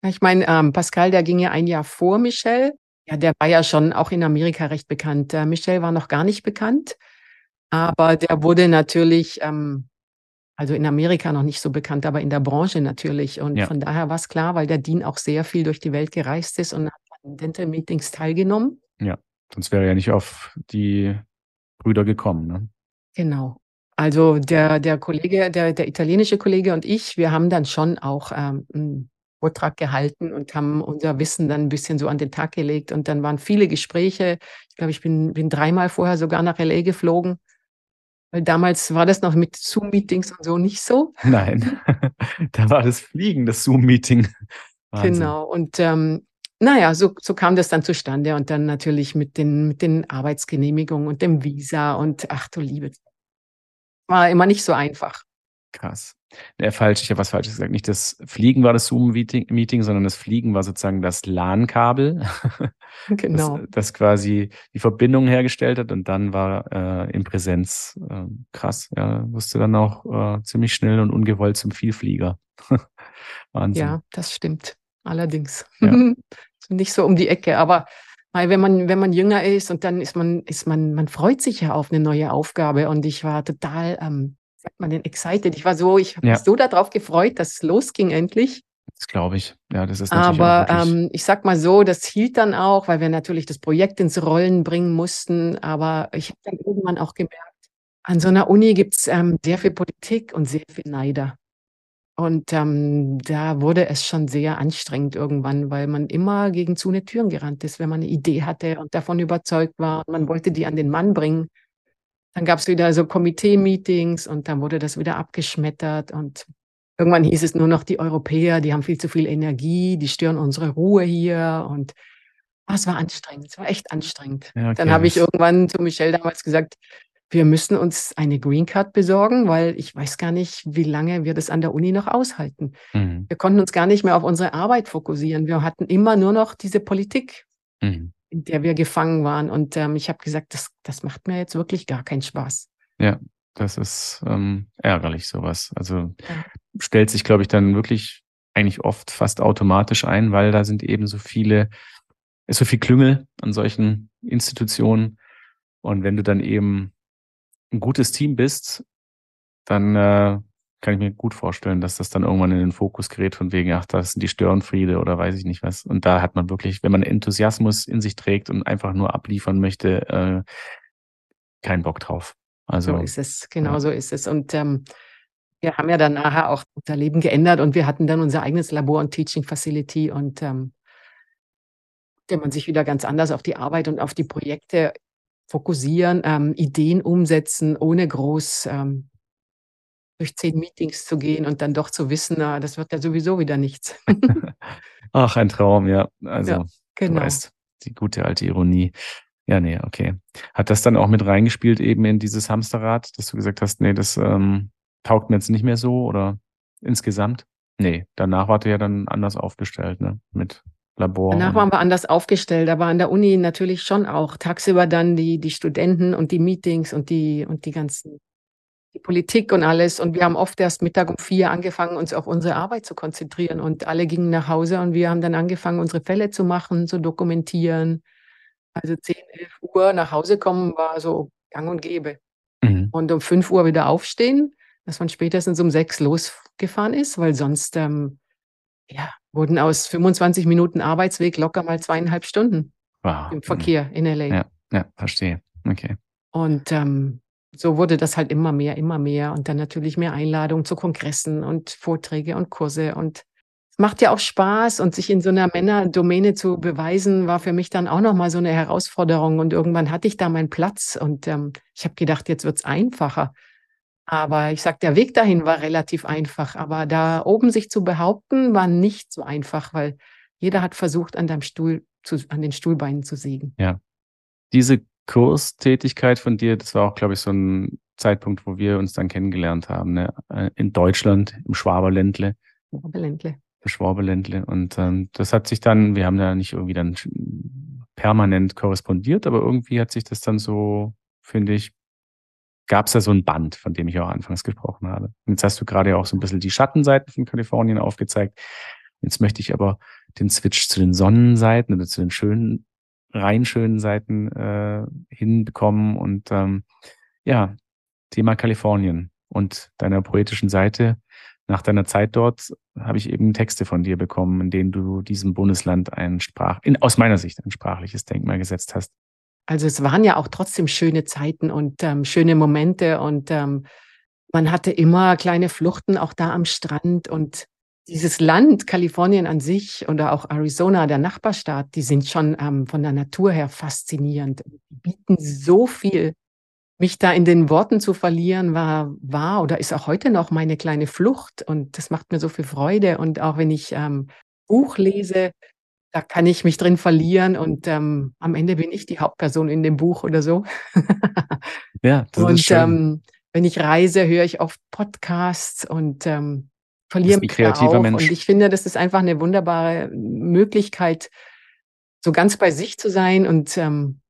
S1: Ich meine, ähm, Pascal, der ging ja ein Jahr vor Michel. Ja, der war ja schon auch in Amerika recht bekannt. Äh, Michel war noch gar nicht bekannt, aber der wurde natürlich ähm, also in Amerika noch nicht so bekannt, aber in der Branche natürlich. Und ja. von daher war es klar, weil der Dean auch sehr viel durch die Welt gereist ist und hat an Dental Meetings teilgenommen.
S3: Ja, sonst wäre er ja nicht auf die Brüder gekommen. Ne?
S1: Genau. Also der, der Kollege, der, der italienische Kollege und ich, wir haben dann schon auch ähm, einen Vortrag gehalten und haben unser Wissen dann ein bisschen so an den Tag gelegt. Und dann waren viele Gespräche. Ich glaube, ich bin, bin dreimal vorher sogar nach LA geflogen weil damals war das noch mit Zoom-Meetings und so nicht so.
S3: Nein, da war das Fliegen, das Zoom-Meeting.
S1: Genau. Und ähm, naja, so, so kam das dann zustande. Und dann natürlich mit den, mit den Arbeitsgenehmigungen und dem Visa und ach du Liebe. War immer nicht so einfach.
S3: Krass. Ja, falsch, ich habe was Falsches gesagt. Nicht das Fliegen war das Zoom-Meeting, sondern das Fliegen war sozusagen das LAN-Kabel, genau. das, das, quasi die Verbindung hergestellt hat und dann war äh, in Präsenz äh, krass. Ja, wusste dann auch äh, ziemlich schnell und ungewollt zum Vielflieger.
S1: Wahnsinn. Ja, das stimmt. Allerdings. Ja. Nicht so um die Ecke, aber weil wenn man, wenn man jünger ist und dann ist man, ist man, man freut sich ja auf eine neue Aufgabe und ich war total ähm, sagt man denn, excited. Ich war so, ich habe ja. mich so darauf gefreut, dass es losging endlich.
S3: Das glaube ich. Ja, das ist
S1: natürlich Aber ähm, ich sag mal so, das hielt dann auch, weil wir natürlich das Projekt ins Rollen bringen mussten. Aber ich habe dann irgendwann auch gemerkt, an so einer Uni gibt es ähm, sehr viel Politik und sehr viel Neider. Und ähm, da wurde es schon sehr anstrengend irgendwann, weil man immer gegen zu eine Türen gerannt ist, wenn man eine Idee hatte und davon überzeugt war. Und man wollte die an den Mann bringen. Dann gab es wieder so Komitee-Meetings und dann wurde das wieder abgeschmettert und irgendwann hieß es nur noch, die Europäer, die haben viel zu viel Energie, die stören unsere Ruhe hier und oh, es war anstrengend, es war echt anstrengend. Ja, okay. Dann habe ich irgendwann zu Michelle damals gesagt, wir müssen uns eine Green Card besorgen, weil ich weiß gar nicht, wie lange wir das an der Uni noch aushalten. Mhm. Wir konnten uns gar nicht mehr auf unsere Arbeit fokussieren. Wir hatten immer nur noch diese Politik. Mhm in der wir gefangen waren. Und ähm, ich habe gesagt, das, das macht mir jetzt wirklich gar keinen Spaß.
S3: Ja, das ist ähm, ärgerlich, sowas. Also ja. stellt sich, glaube ich, dann wirklich eigentlich oft fast automatisch ein, weil da sind eben so viele, ist so viel Klüngel an solchen Institutionen. Und wenn du dann eben ein gutes Team bist, dann äh, kann ich mir gut vorstellen, dass das dann irgendwann in den Fokus gerät von wegen, ach, das sind die Störenfriede oder weiß ich nicht was. Und da hat man wirklich, wenn man Enthusiasmus in sich trägt und einfach nur abliefern möchte, äh, keinen Bock drauf. Also
S1: so ist es, genau ja. so ist es. Und ähm, wir haben ja dann nachher auch unser Leben geändert und wir hatten dann unser eigenes Labor und Teaching Facility und ähm, der man sich wieder ganz anders auf die Arbeit und auf die Projekte fokussieren, ähm, Ideen umsetzen, ohne groß ähm, durch zehn Meetings zu gehen und dann doch zu wissen, na, das wird ja sowieso wieder nichts.
S3: Ach, ein Traum, ja. Also, ja, genau. du weißt, die gute alte Ironie. Ja, nee, okay. Hat das dann auch mit reingespielt eben in dieses Hamsterrad, dass du gesagt hast, nee, das ähm, taugt mir jetzt nicht mehr so oder insgesamt? Nee, danach wart ihr ja dann anders aufgestellt, ne? Mit Labor.
S1: Danach waren wir anders aufgestellt, aber an der Uni natürlich schon auch. Tagsüber dann die, die Studenten und die Meetings und die, und die ganzen die Politik und alles. Und wir haben oft erst Mittag um vier angefangen, uns auf unsere Arbeit zu konzentrieren. Und alle gingen nach Hause und wir haben dann angefangen, unsere Fälle zu machen, zu dokumentieren. Also 10, 11 Uhr nach Hause kommen war so gang und gäbe. Mhm. Und um 5 Uhr wieder aufstehen, dass man spätestens um 6 losgefahren ist, weil sonst ähm, ja, wurden aus 25 Minuten Arbeitsweg locker mal zweieinhalb Stunden wow. im Verkehr in LA.
S3: Ja, ja verstehe. Okay.
S1: Und ähm, so wurde das halt immer mehr, immer mehr und dann natürlich mehr Einladungen zu Kongressen und Vorträge und Kurse und es macht ja auch Spaß und sich in so einer Männerdomäne zu beweisen, war für mich dann auch nochmal so eine Herausforderung und irgendwann hatte ich da meinen Platz und ähm, ich habe gedacht, jetzt wird's einfacher. Aber ich sag, der Weg dahin war relativ einfach, aber da oben sich zu behaupten, war nicht so einfach, weil jeder hat versucht, an deinem Stuhl zu, an den Stuhlbeinen zu sägen.
S3: Ja. Diese Kurstätigkeit von dir, das war auch, glaube ich, so ein Zeitpunkt, wo wir uns dann kennengelernt haben, ne? Äh, in Deutschland, im Schwaberländle,
S1: Schwabeländle.
S3: Schwabeländle. Und ähm, das hat sich dann, wir haben da nicht irgendwie dann permanent korrespondiert, aber irgendwie hat sich das dann so, finde ich, gab es da so ein Band, von dem ich auch anfangs gesprochen habe. Und jetzt hast du gerade ja auch so ein bisschen die Schattenseiten von Kalifornien aufgezeigt. Jetzt möchte ich aber den Switch zu den Sonnenseiten oder zu den schönen, rein schönen Seiten äh, hinbekommen. Und ähm, ja, Thema Kalifornien und deiner poetischen Seite. Nach deiner Zeit dort habe ich eben Texte von dir bekommen, in denen du diesem Bundesland ein Sprach, in, aus meiner Sicht ein sprachliches Denkmal gesetzt hast.
S1: Also es waren ja auch trotzdem schöne Zeiten und ähm, schöne Momente und ähm, man hatte immer kleine Fluchten auch da am Strand und dieses Land, Kalifornien an sich oder auch Arizona, der Nachbarstaat, die sind schon ähm, von der Natur her faszinierend. Die bieten so viel. Mich da in den Worten zu verlieren, war, war oder ist auch heute noch meine kleine Flucht. Und das macht mir so viel Freude. Und auch wenn ich ähm, Buch lese, da kann ich mich drin verlieren und ähm, am Ende bin ich die Hauptperson in dem Buch oder so.
S3: ja, das
S1: und
S3: ist schön.
S1: Ähm, wenn ich reise, höre ich oft Podcasts und ähm, verliere mich
S3: kreativer
S1: auch.
S3: Mensch.
S1: Und ich finde, das ist einfach eine wunderbare Möglichkeit, so ganz bei sich zu sein und ähm,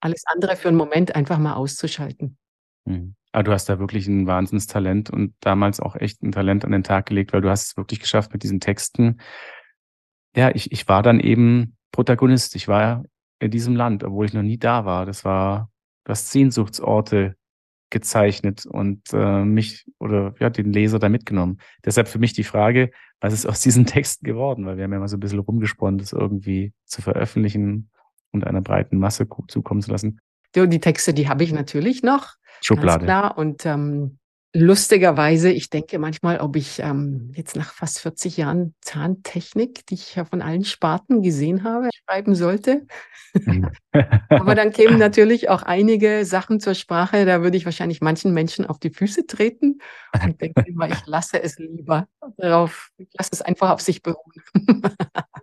S1: alles andere für einen Moment einfach mal auszuschalten.
S3: Mhm. Aber du hast da wirklich ein Wahnsinnstalent und damals auch echt ein Talent an den Tag gelegt, weil du hast es wirklich geschafft mit diesen Texten ja, ich, ich war dann eben Protagonist. Ich war in diesem Land, obwohl ich noch nie da war. Das war, das Sehnsuchtsorte gezeichnet und äh, mich oder ja, den Leser da mitgenommen. Deshalb für mich die Frage, was ist aus diesen Texten geworden? Weil wir haben ja mal so ein bisschen rumgesponnen, das irgendwie zu veröffentlichen und einer breiten Masse zukommen zu lassen.
S1: Die Texte, die habe ich natürlich noch.
S3: Schublade.
S1: Ganz klar. Und ähm, lustigerweise, ich denke manchmal, ob ich ähm, jetzt nach fast 40 Jahren Zahntechnik, die ich ja von allen Sparten gesehen habe, schreiben sollte. Aber dann kämen natürlich auch einige Sachen zur Sprache, da würde ich wahrscheinlich manchen Menschen auf die Füße treten und denke immer, ich lasse es lieber darauf, ich lasse es einfach auf sich beruhen.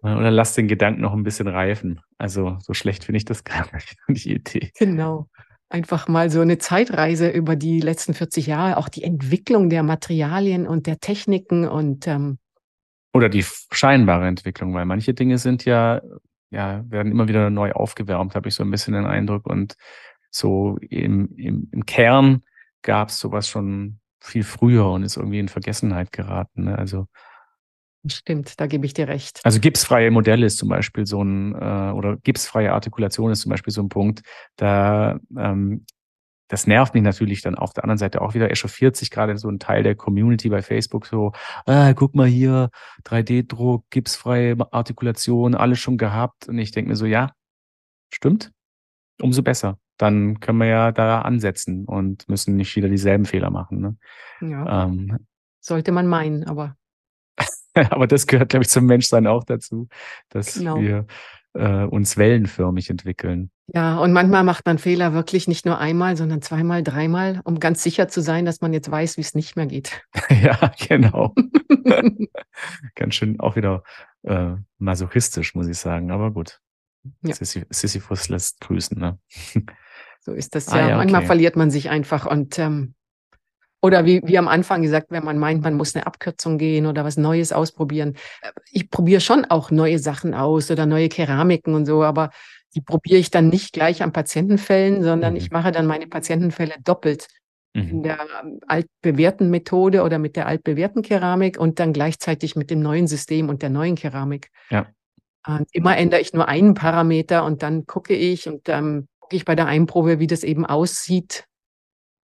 S3: Oder lass den Gedanken noch ein bisschen reifen. Also so schlecht finde ich das gar nicht, die Idee.
S1: Genau einfach mal so eine Zeitreise über die letzten 40 Jahre, auch die Entwicklung der Materialien und der Techniken und ähm
S3: oder die scheinbare Entwicklung, weil manche Dinge sind ja, ja, werden immer wieder neu aufgewärmt, habe ich so ein bisschen den Eindruck. Und so im, im, im Kern gab es sowas schon viel früher und ist irgendwie in Vergessenheit geraten. Ne? Also
S1: Stimmt, da gebe ich dir recht.
S3: Also gipsfreie Modelle ist zum Beispiel so ein, äh, oder gipsfreie Artikulation ist zum Beispiel so ein Punkt, da ähm, das nervt mich natürlich dann auf der anderen Seite auch wieder. Echauffiert sich gerade so ein Teil der Community bei Facebook so, ah, guck mal hier, 3D-Druck, gipsfreie Artikulation, alles schon gehabt. Und ich denke mir so, ja, stimmt, umso besser. Dann können wir ja da ansetzen und müssen nicht wieder dieselben Fehler machen. Ne?
S1: Ja. Ähm, Sollte man meinen, aber
S3: Aber das gehört, glaube ich, zum Menschsein auch dazu, dass genau. wir äh, uns wellenförmig entwickeln.
S1: Ja, und manchmal macht man Fehler wirklich nicht nur einmal, sondern zweimal, dreimal, um ganz sicher zu sein, dass man jetzt weiß, wie es nicht mehr geht.
S3: ja, genau. ganz schön auch wieder äh, masochistisch, muss ich sagen. Aber gut. Ja. Sisyphus lässt grüßen. Ne?
S1: so ist das ah, ja. ja okay. Manchmal verliert man sich einfach und ähm, oder wie, wie am Anfang gesagt, wenn man meint, man muss eine Abkürzung gehen oder was Neues ausprobieren. Ich probiere schon auch neue Sachen aus oder neue Keramiken und so, aber die probiere ich dann nicht gleich an Patientenfällen, sondern mhm. ich mache dann meine Patientenfälle doppelt mhm. in der altbewährten Methode oder mit der altbewährten Keramik und dann gleichzeitig mit dem neuen System und der neuen Keramik.
S3: Ja.
S1: Und immer ändere ich nur einen Parameter und dann gucke ich und dann gucke ich bei der Einprobe, wie das eben aussieht.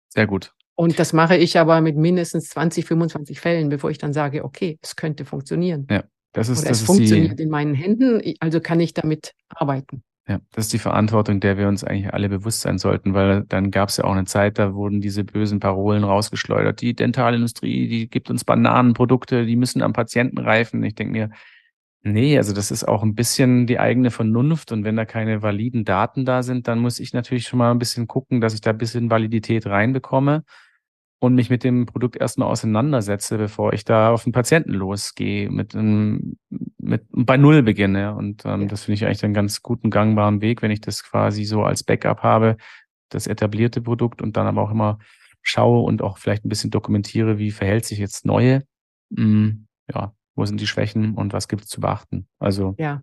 S3: Sehr gut.
S1: Und das mache ich aber mit mindestens 20, 25 Fällen, bevor ich dann sage, okay, es könnte funktionieren.
S3: Ja, das ist,
S1: Oder
S3: das
S1: es
S3: ist
S1: funktioniert
S3: die,
S1: in meinen Händen, also kann ich damit arbeiten.
S3: Ja, das ist die Verantwortung, der wir uns eigentlich alle bewusst sein sollten, weil dann gab es ja auch eine Zeit, da wurden diese bösen Parolen rausgeschleudert. Die Dentalindustrie, die gibt uns Bananenprodukte, die müssen am Patienten reifen. Ich denke mir, Nee, also das ist auch ein bisschen die eigene Vernunft und wenn da keine validen Daten da sind, dann muss ich natürlich schon mal ein bisschen gucken, dass ich da ein bisschen Validität reinbekomme und mich mit dem Produkt erstmal auseinandersetze, bevor ich da auf den Patienten losgehe, mit, einem, mit bei Null beginne. Und ähm, ja. das finde ich eigentlich einen ganz guten, gangbaren Weg, wenn ich das quasi so als Backup habe, das etablierte Produkt und dann aber auch immer schaue und auch vielleicht ein bisschen dokumentiere, wie verhält sich jetzt neue. Hm, ja, wo sind die Schwächen und was gibt es zu beachten. Also
S1: ja.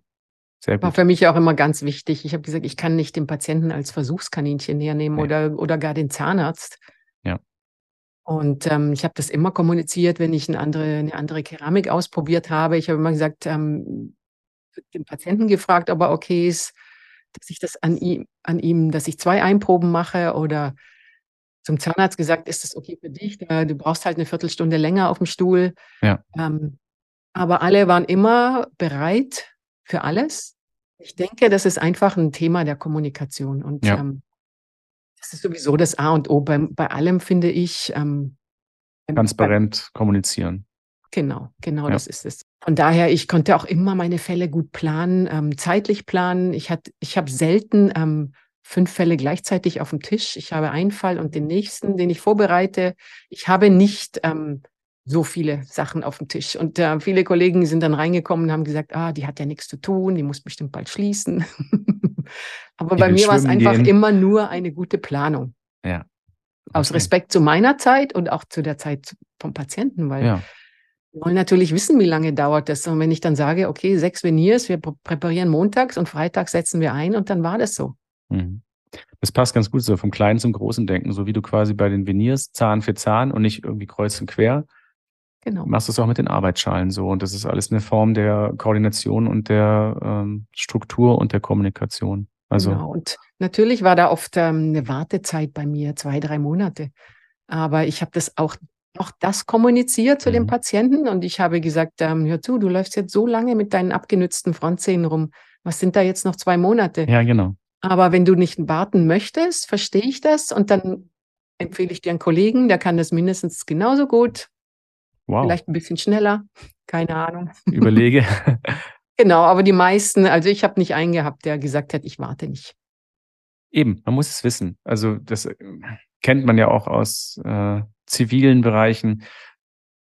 S3: sehr gut.
S1: War für mich auch immer ganz wichtig. Ich habe gesagt, ich kann nicht den Patienten als Versuchskaninchen hernehmen
S3: Nee.
S1: oder, oder gar den Zahnarzt.
S3: Ja.
S1: Und ähm, ich habe das immer kommuniziert, wenn ich eine andere, eine andere Keramik ausprobiert habe. Ich habe immer gesagt, ähm, den Patienten gefragt, ob er okay ist, dass ich das an ihm, an ihm, dass ich zwei Einproben mache oder zum Zahnarzt gesagt, ist das okay für dich? Du brauchst halt eine Viertelstunde länger auf dem Stuhl.
S3: Ja.
S1: Ähm, aber alle waren immer bereit für alles. Ich denke, das ist einfach ein Thema der Kommunikation. Und
S3: Ja.
S1: ähm, das ist sowieso das A und O. Bei, bei allem finde ich. Ähm,
S3: Transparent kommunizieren.
S1: Genau, genau,
S3: Ja.
S1: das ist es. Von daher, ich konnte auch immer meine Fälle gut planen, ähm, zeitlich planen. Ich, hat, ich habe selten ähm, fünf Fälle gleichzeitig auf dem Tisch. Ich habe einen Fall und den nächsten, den ich vorbereite. Ich habe nicht ähm, so viele Sachen auf dem Tisch. Und äh, viele Kollegen sind dann reingekommen und haben gesagt, ah, die hat ja nichts zu tun, die muss bestimmt bald schließen. Aber bei mir war es einfach
S3: gehen.
S1: immer nur eine gute Planung.
S3: Ja.
S1: Aus
S3: Okay.
S1: Respekt zu meiner Zeit und auch zu der Zeit vom Patienten, weil
S3: Ja,
S1: wir wollen natürlich wissen, wie lange dauert das. Und wenn ich dann sage, okay, sechs Veneers, wir pr- präparieren montags und freitags setzen wir ein und dann war das so.
S3: Mhm. Das passt ganz gut so vom Kleinen zum Großen Denken, so wie du quasi bei den Veneers Zahn für Zahn und nicht irgendwie kreuz und quer,
S1: Genau.
S3: machst du es auch mit den Arbeitsschalen so. Und das ist alles eine Form der Koordination und der ähm, Struktur und der Kommunikation. Also
S1: genau. Und natürlich war da oft ähm, eine Wartezeit bei mir, zwei, drei Monate. Aber ich habe das auch, auch das kommuniziert zu
S3: Mhm.
S1: dem Patienten und ich habe gesagt, ähm, hör zu, du läufst jetzt so lange mit deinen abgenützten Frontzähnen rum. Was sind da jetzt noch zwei Monate?
S3: ja, genau.
S1: Aber wenn du nicht warten möchtest, verstehe ich das und dann empfehle ich dir einen Kollegen, der kann das mindestens genauso gut,
S3: Wow.
S1: vielleicht ein bisschen schneller, keine Ahnung.
S3: Überlege.
S1: Genau, aber die meisten, also ich habe nicht einen gehabt, der gesagt hat, ich warte nicht.
S3: Eben, man muss es wissen. Also das äh, kennt man ja auch aus äh, zivilen Bereichen.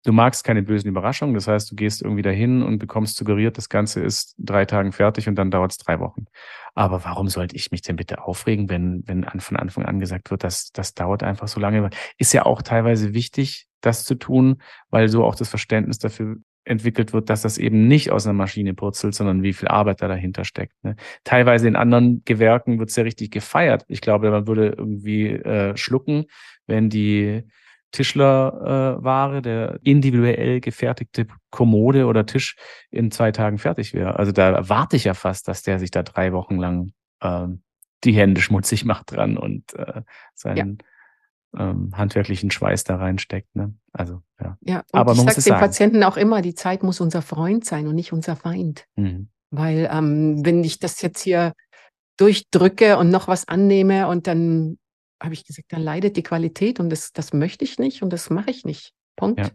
S3: Du magst keine bösen Überraschungen, das heißt, du gehst irgendwie dahin und bekommst suggeriert, das Ganze ist drei Tagen fertig und dann dauert es drei Wochen. Aber warum sollte ich mich denn bitte aufregen, wenn, wenn von Anfang an gesagt wird, dass das dauert einfach so lange? Ist ja auch teilweise wichtig, das zu tun, weil so auch das Verständnis dafür entwickelt wird, dass das eben nicht aus einer Maschine purzelt, sondern wie viel Arbeit da dahinter steckt. Ne? Teilweise in anderen Gewerken wird es ja richtig gefeiert. Ich glaube, man würde irgendwie äh, schlucken, wenn die Tischlerware, der individuell gefertigte Kommode oder Tisch in zwei Tagen fertig wäre. Also da erwarte ich ja fast, dass der sich da drei Wochen lang ähm, die Hände schmutzig macht dran und äh, seinen ähm, handwerklichen Schweiß da reinsteckt. Ne? Also ja.
S1: Ja,
S3: Aber
S1: ich sage den
S3: sagen.
S1: Patienten auch immer, die Zeit muss unser Freund sein und nicht unser Feind.
S3: Mhm.
S1: Weil ähm, wenn ich das jetzt hier durchdrücke und noch was annehme und dann habe ich gesagt, dann leidet die Qualität und das, das möchte ich nicht und das mache ich nicht. Punkt.
S3: Ja.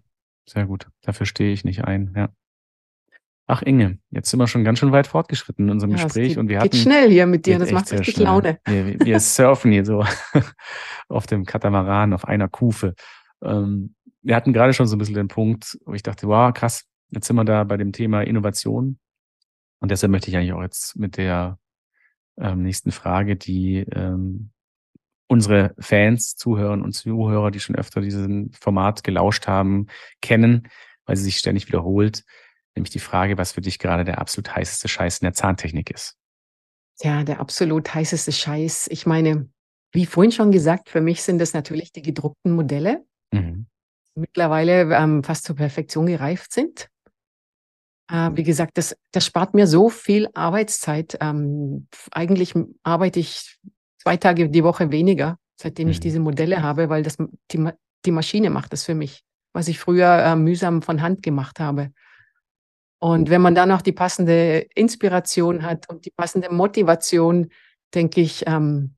S3: Sehr gut. Dafür stehe ich nicht ein. Ja. Ach Inge, jetzt sind wir schon ganz schön weit fortgeschritten in unserem
S1: Ja, es
S3: Gespräch
S1: geht,
S3: und wir
S1: geht
S3: hatten
S1: schnell hier mit dir,
S3: Geht
S1: das macht richtig
S3: schnell.
S1: Laune.
S3: Wir, wir surfen hier so auf dem Katamaran, auf einer Kufe. Ähm, wir hatten gerade schon so ein bisschen den Punkt, wo ich dachte, wow, krass, jetzt sind wir da bei dem Thema Innovation. Und deshalb möchte ich eigentlich auch jetzt mit der ähm, nächsten Frage, die ähm, unsere Fans, Zuhörer und Zuhörer, die schon öfter diesen Format gelauscht haben, kennen, weil sie sich ständig wiederholt, nämlich die Frage, was für dich gerade der absolut heißeste Scheiß in der Zahntechnik ist.
S1: Ja, der absolut heißeste Scheiß. Ich meine, wie vorhin schon gesagt, für mich sind das natürlich die gedruckten Modelle,
S3: Mhm.
S1: die mittlerweile ähm, fast zur Perfektion gereift sind. Äh, wie gesagt, das, das spart mir so viel Arbeitszeit. Ähm, eigentlich arbeite ich zwei Tage die Woche weniger, seitdem ich
S3: Mhm.
S1: diese Modelle habe, weil das, die, die Maschine macht das für mich, was ich früher äh, mühsam von Hand gemacht habe. Und wenn man dann noch die passende Inspiration hat und die passende Motivation, denke ich, ähm,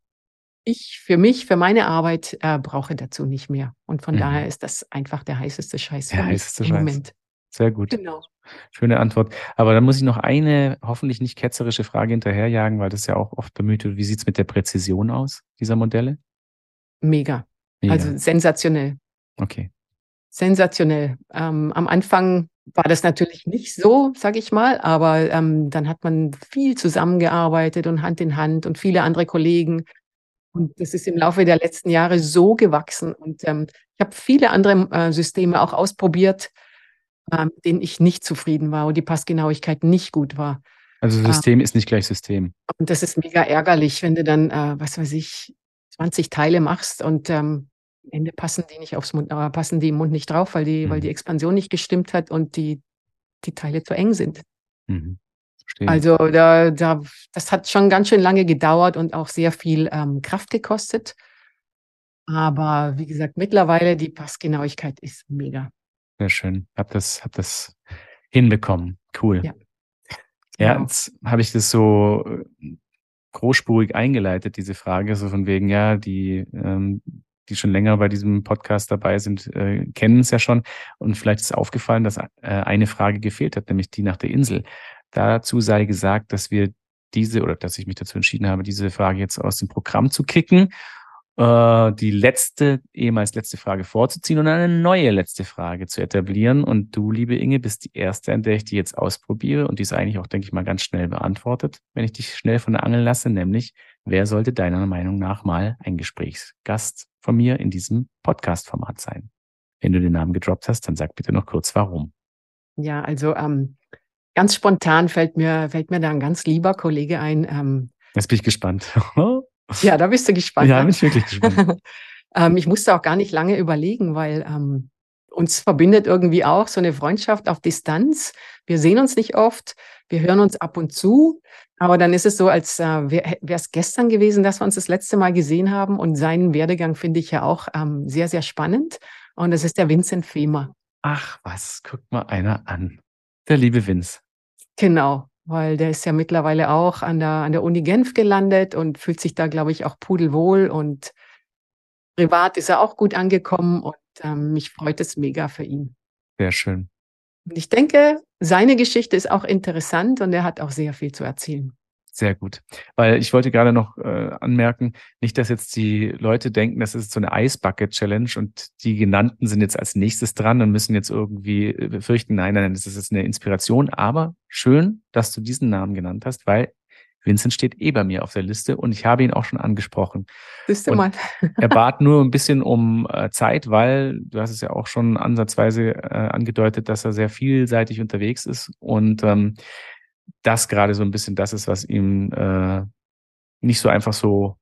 S1: ich für mich, für meine Arbeit äh, brauche dazu nicht mehr. Und von
S3: Mhm.
S1: daher ist das einfach der heißeste Scheiß
S3: Der heißeste Scheiß.
S1: Moment.
S3: Sehr gut.
S1: Genau.
S3: Schöne Antwort. Aber dann muss ich noch eine hoffentlich nicht ketzerische Frage hinterherjagen, weil das ja auch oft bemüht wird. Wie sieht's mit der Präzision aus, dieser Modelle?
S1: Mega.
S3: Mega.
S1: Also sensationell.
S3: okay.
S1: Sensationell. Ähm, am Anfang war das natürlich nicht so, sage ich mal, aber ähm, dann hat man viel zusammengearbeitet und Hand in Hand und viele andere Kollegen. Und das ist im Laufe der letzten Jahre so gewachsen. Und ähm, ich habe viele andere äh, Systeme auch ausprobiert. äh, mit denen ich nicht zufrieden war und die Passgenauigkeit nicht gut war.
S3: Also System ähm, ist nicht gleich System.
S1: Und das ist mega ärgerlich, wenn du dann, äh, was weiß ich, 20 Teile machst und ähm, am Ende passen die nicht aufs Mund, aber passen die im Mund nicht drauf, weil die, mhm. weil die Expansion nicht gestimmt hat und die, die Teile zu eng sind. Mhm. Also da, da, das hat schon ganz schön lange gedauert und auch sehr viel ähm, Kraft gekostet. Aber wie gesagt, mittlerweile die Passgenauigkeit ist mega.
S3: Sehr schön. Hab das, hab das hinbekommen. Cool. Ja, ja genau. jetzt habe ich das so äh, großspurig eingeleitet, diese Frage, so von wegen, ja, die, ähm, die schon länger bei diesem Podcast dabei sind, äh, kennen es ja schon. Und vielleicht ist aufgefallen, dass äh, eine Frage gefehlt hat, nämlich die nach der Insel. Dazu sei gesagt, dass wir diese oder dass ich mich dazu entschieden habe, diese Frage jetzt aus dem Programm zu kicken äh, die letzte, ehemals letzte Frage vorzuziehen und eine neue letzte Frage zu etablieren. Und du, liebe Inge, bist die erste, an der ich die jetzt ausprobiere und die ist eigentlich auch, denke ich mal, ganz schnell beantwortet, wenn ich dich schnell von der Angel lasse, nämlich, wer sollte deiner Meinung nach mal ein Gesprächsgast von mir in diesem Podcast-Format sein? Wenn du den Namen gedroppt hast, dann sag bitte noch kurz, warum.
S1: Ja, also ähm, ganz spontan fällt mir, fällt mir da ein ganz lieber Kollege ein. Ähm,
S3: Jetzt bin ich gespannt.
S1: Ja, da bist du gespannt.
S3: Ja, ne? bin ich wirklich gespannt.
S1: ähm, ich musste auch gar nicht lange überlegen, weil ähm, uns verbindet irgendwie auch so eine Freundschaft auf Distanz. Wir sehen uns nicht oft, wir hören uns ab und zu, aber dann ist es so, als äh, wäre es gestern gewesen, dass wir uns das letzte Mal gesehen haben. Und seinen Werdegang finde ich ja auch ähm, sehr, sehr spannend. Und das ist der Vincent Femer.
S3: Ach was, guckt mal einer an. Der liebe Vince.
S1: Genau weil der ist ja mittlerweile auch an der, an der Uni Genf gelandet und fühlt sich da, glaube ich, auch pudelwohl und privat ist er auch gut angekommen und ähm, mich freut es mega für ihn.
S3: Sehr schön.
S1: Und ich denke, seine Geschichte ist auch interessant und er hat auch sehr viel zu erzählen.
S3: Sehr gut. Weil ich wollte gerade noch äh, anmerken, nicht, dass jetzt die Leute denken, das ist so eine Eisbucket-Challenge und die genannten sind jetzt als nächstes dran und müssen jetzt irgendwie äh, fürchten, nein, nein, das ist eine Inspiration. Aber schön, dass du diesen Namen genannt hast, weil Vincent steht eh bei mir auf der Liste und ich habe ihn auch schon angesprochen.
S1: Bist du mal.
S3: er bat nur ein bisschen um äh, Zeit, weil du hast es ja auch schon ansatzweise äh, angedeutet, dass er sehr vielseitig unterwegs ist und ähm, das gerade so ein bisschen das ist, was ihm äh, nicht so einfach so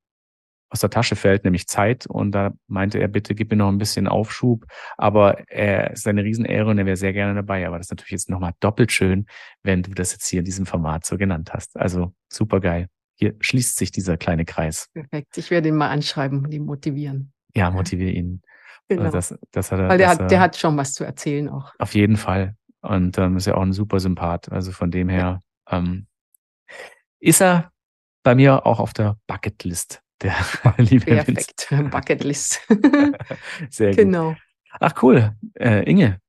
S3: aus der Tasche fällt, nämlich Zeit. Und da meinte er, bitte gib mir noch ein bisschen Aufschub. Aber er ist eine Riesenehre und er wäre sehr gerne dabei. Aber das ist natürlich jetzt nochmal doppelt schön, wenn du das jetzt hier in diesem Format so genannt hast. Also super geil. Hier schließt sich dieser kleine Kreis.
S1: Perfekt. Ich werde ihn mal anschreiben und ihn motivieren.
S3: Ja, motiviere ihn.
S1: Genau. Das, das er, Weil der, hat, der hat schon was zu erzählen auch.
S3: Auf jeden Fall. Und ähm, ist ja auch ein super Sympath. Also von dem her ähm, ist er bei mir auch auf der Bucketlist. Der
S1: liebe Perfekt, Bucketlist.
S3: Sehr gut. Genau. Ach cool, äh, Inge,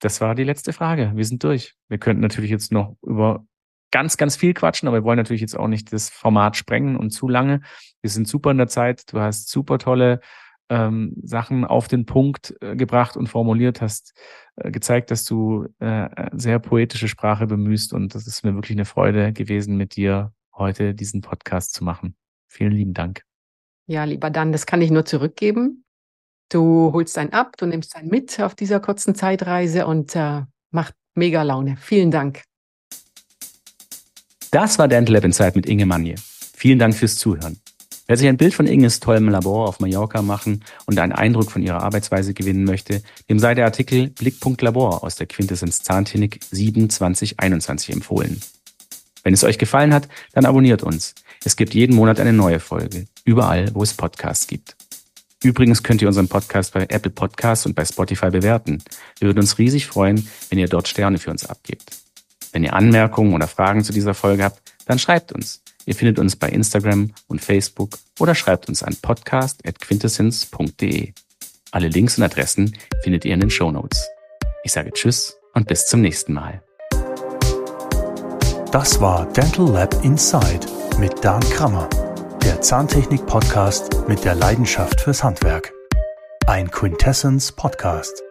S3: das war die letzte Frage. Wir sind durch. Wir könnten natürlich jetzt noch über ganz, ganz viel quatschen, aber wir wollen natürlich jetzt auch nicht das Format sprengen und zu lange. Wir sind super in der Zeit. Du hast super tolle ähm, Sachen auf den Punkt äh, gebracht und formuliert, hast äh, gezeigt, dass du äh, sehr poetische Sprache bemühst und das ist mir wirklich eine Freude gewesen, mit dir heute diesen Podcast zu machen. Vielen lieben Dank.
S1: Ja, lieber Dan, das kann ich nur zurückgeben. Du holst einen ab, du nimmst einen mit auf dieser kurzen Zeitreise und äh, macht mega Laune. Vielen Dank.
S3: Das war Dental Lab Insight mit Inge Manje. Vielen Dank fürs Zuhören. Wer sich ein Bild von Inges tollem Labor auf Mallorca machen und einen Eindruck von ihrer Arbeitsweise gewinnen möchte, dem sei der Artikel Blickpunkt Labor aus der Quintessenz Zahntechnik 7 2021 empfohlen. Wenn es euch gefallen hat, dann abonniert uns. Es gibt jeden Monat eine neue Folge, überall, wo es Podcasts gibt. Übrigens könnt ihr unseren Podcast bei Apple Podcasts und bei Spotify bewerten. Wir würden uns riesig freuen, wenn ihr dort Sterne für uns abgebt. Wenn ihr Anmerkungen oder Fragen zu dieser Folge habt, dann schreibt uns. Ihr findet uns bei Instagram und Facebook oder schreibt uns an podcast.quintessence.de. Alle Links und Adressen findet ihr in den Show Notes. Ich sage Tschüss und bis zum nächsten Mal.
S2: Das war Dental Lab Inside mit Dan Krammer, der Zahntechnik-Podcast mit der Leidenschaft fürs Handwerk. Ein Quintessence Podcast.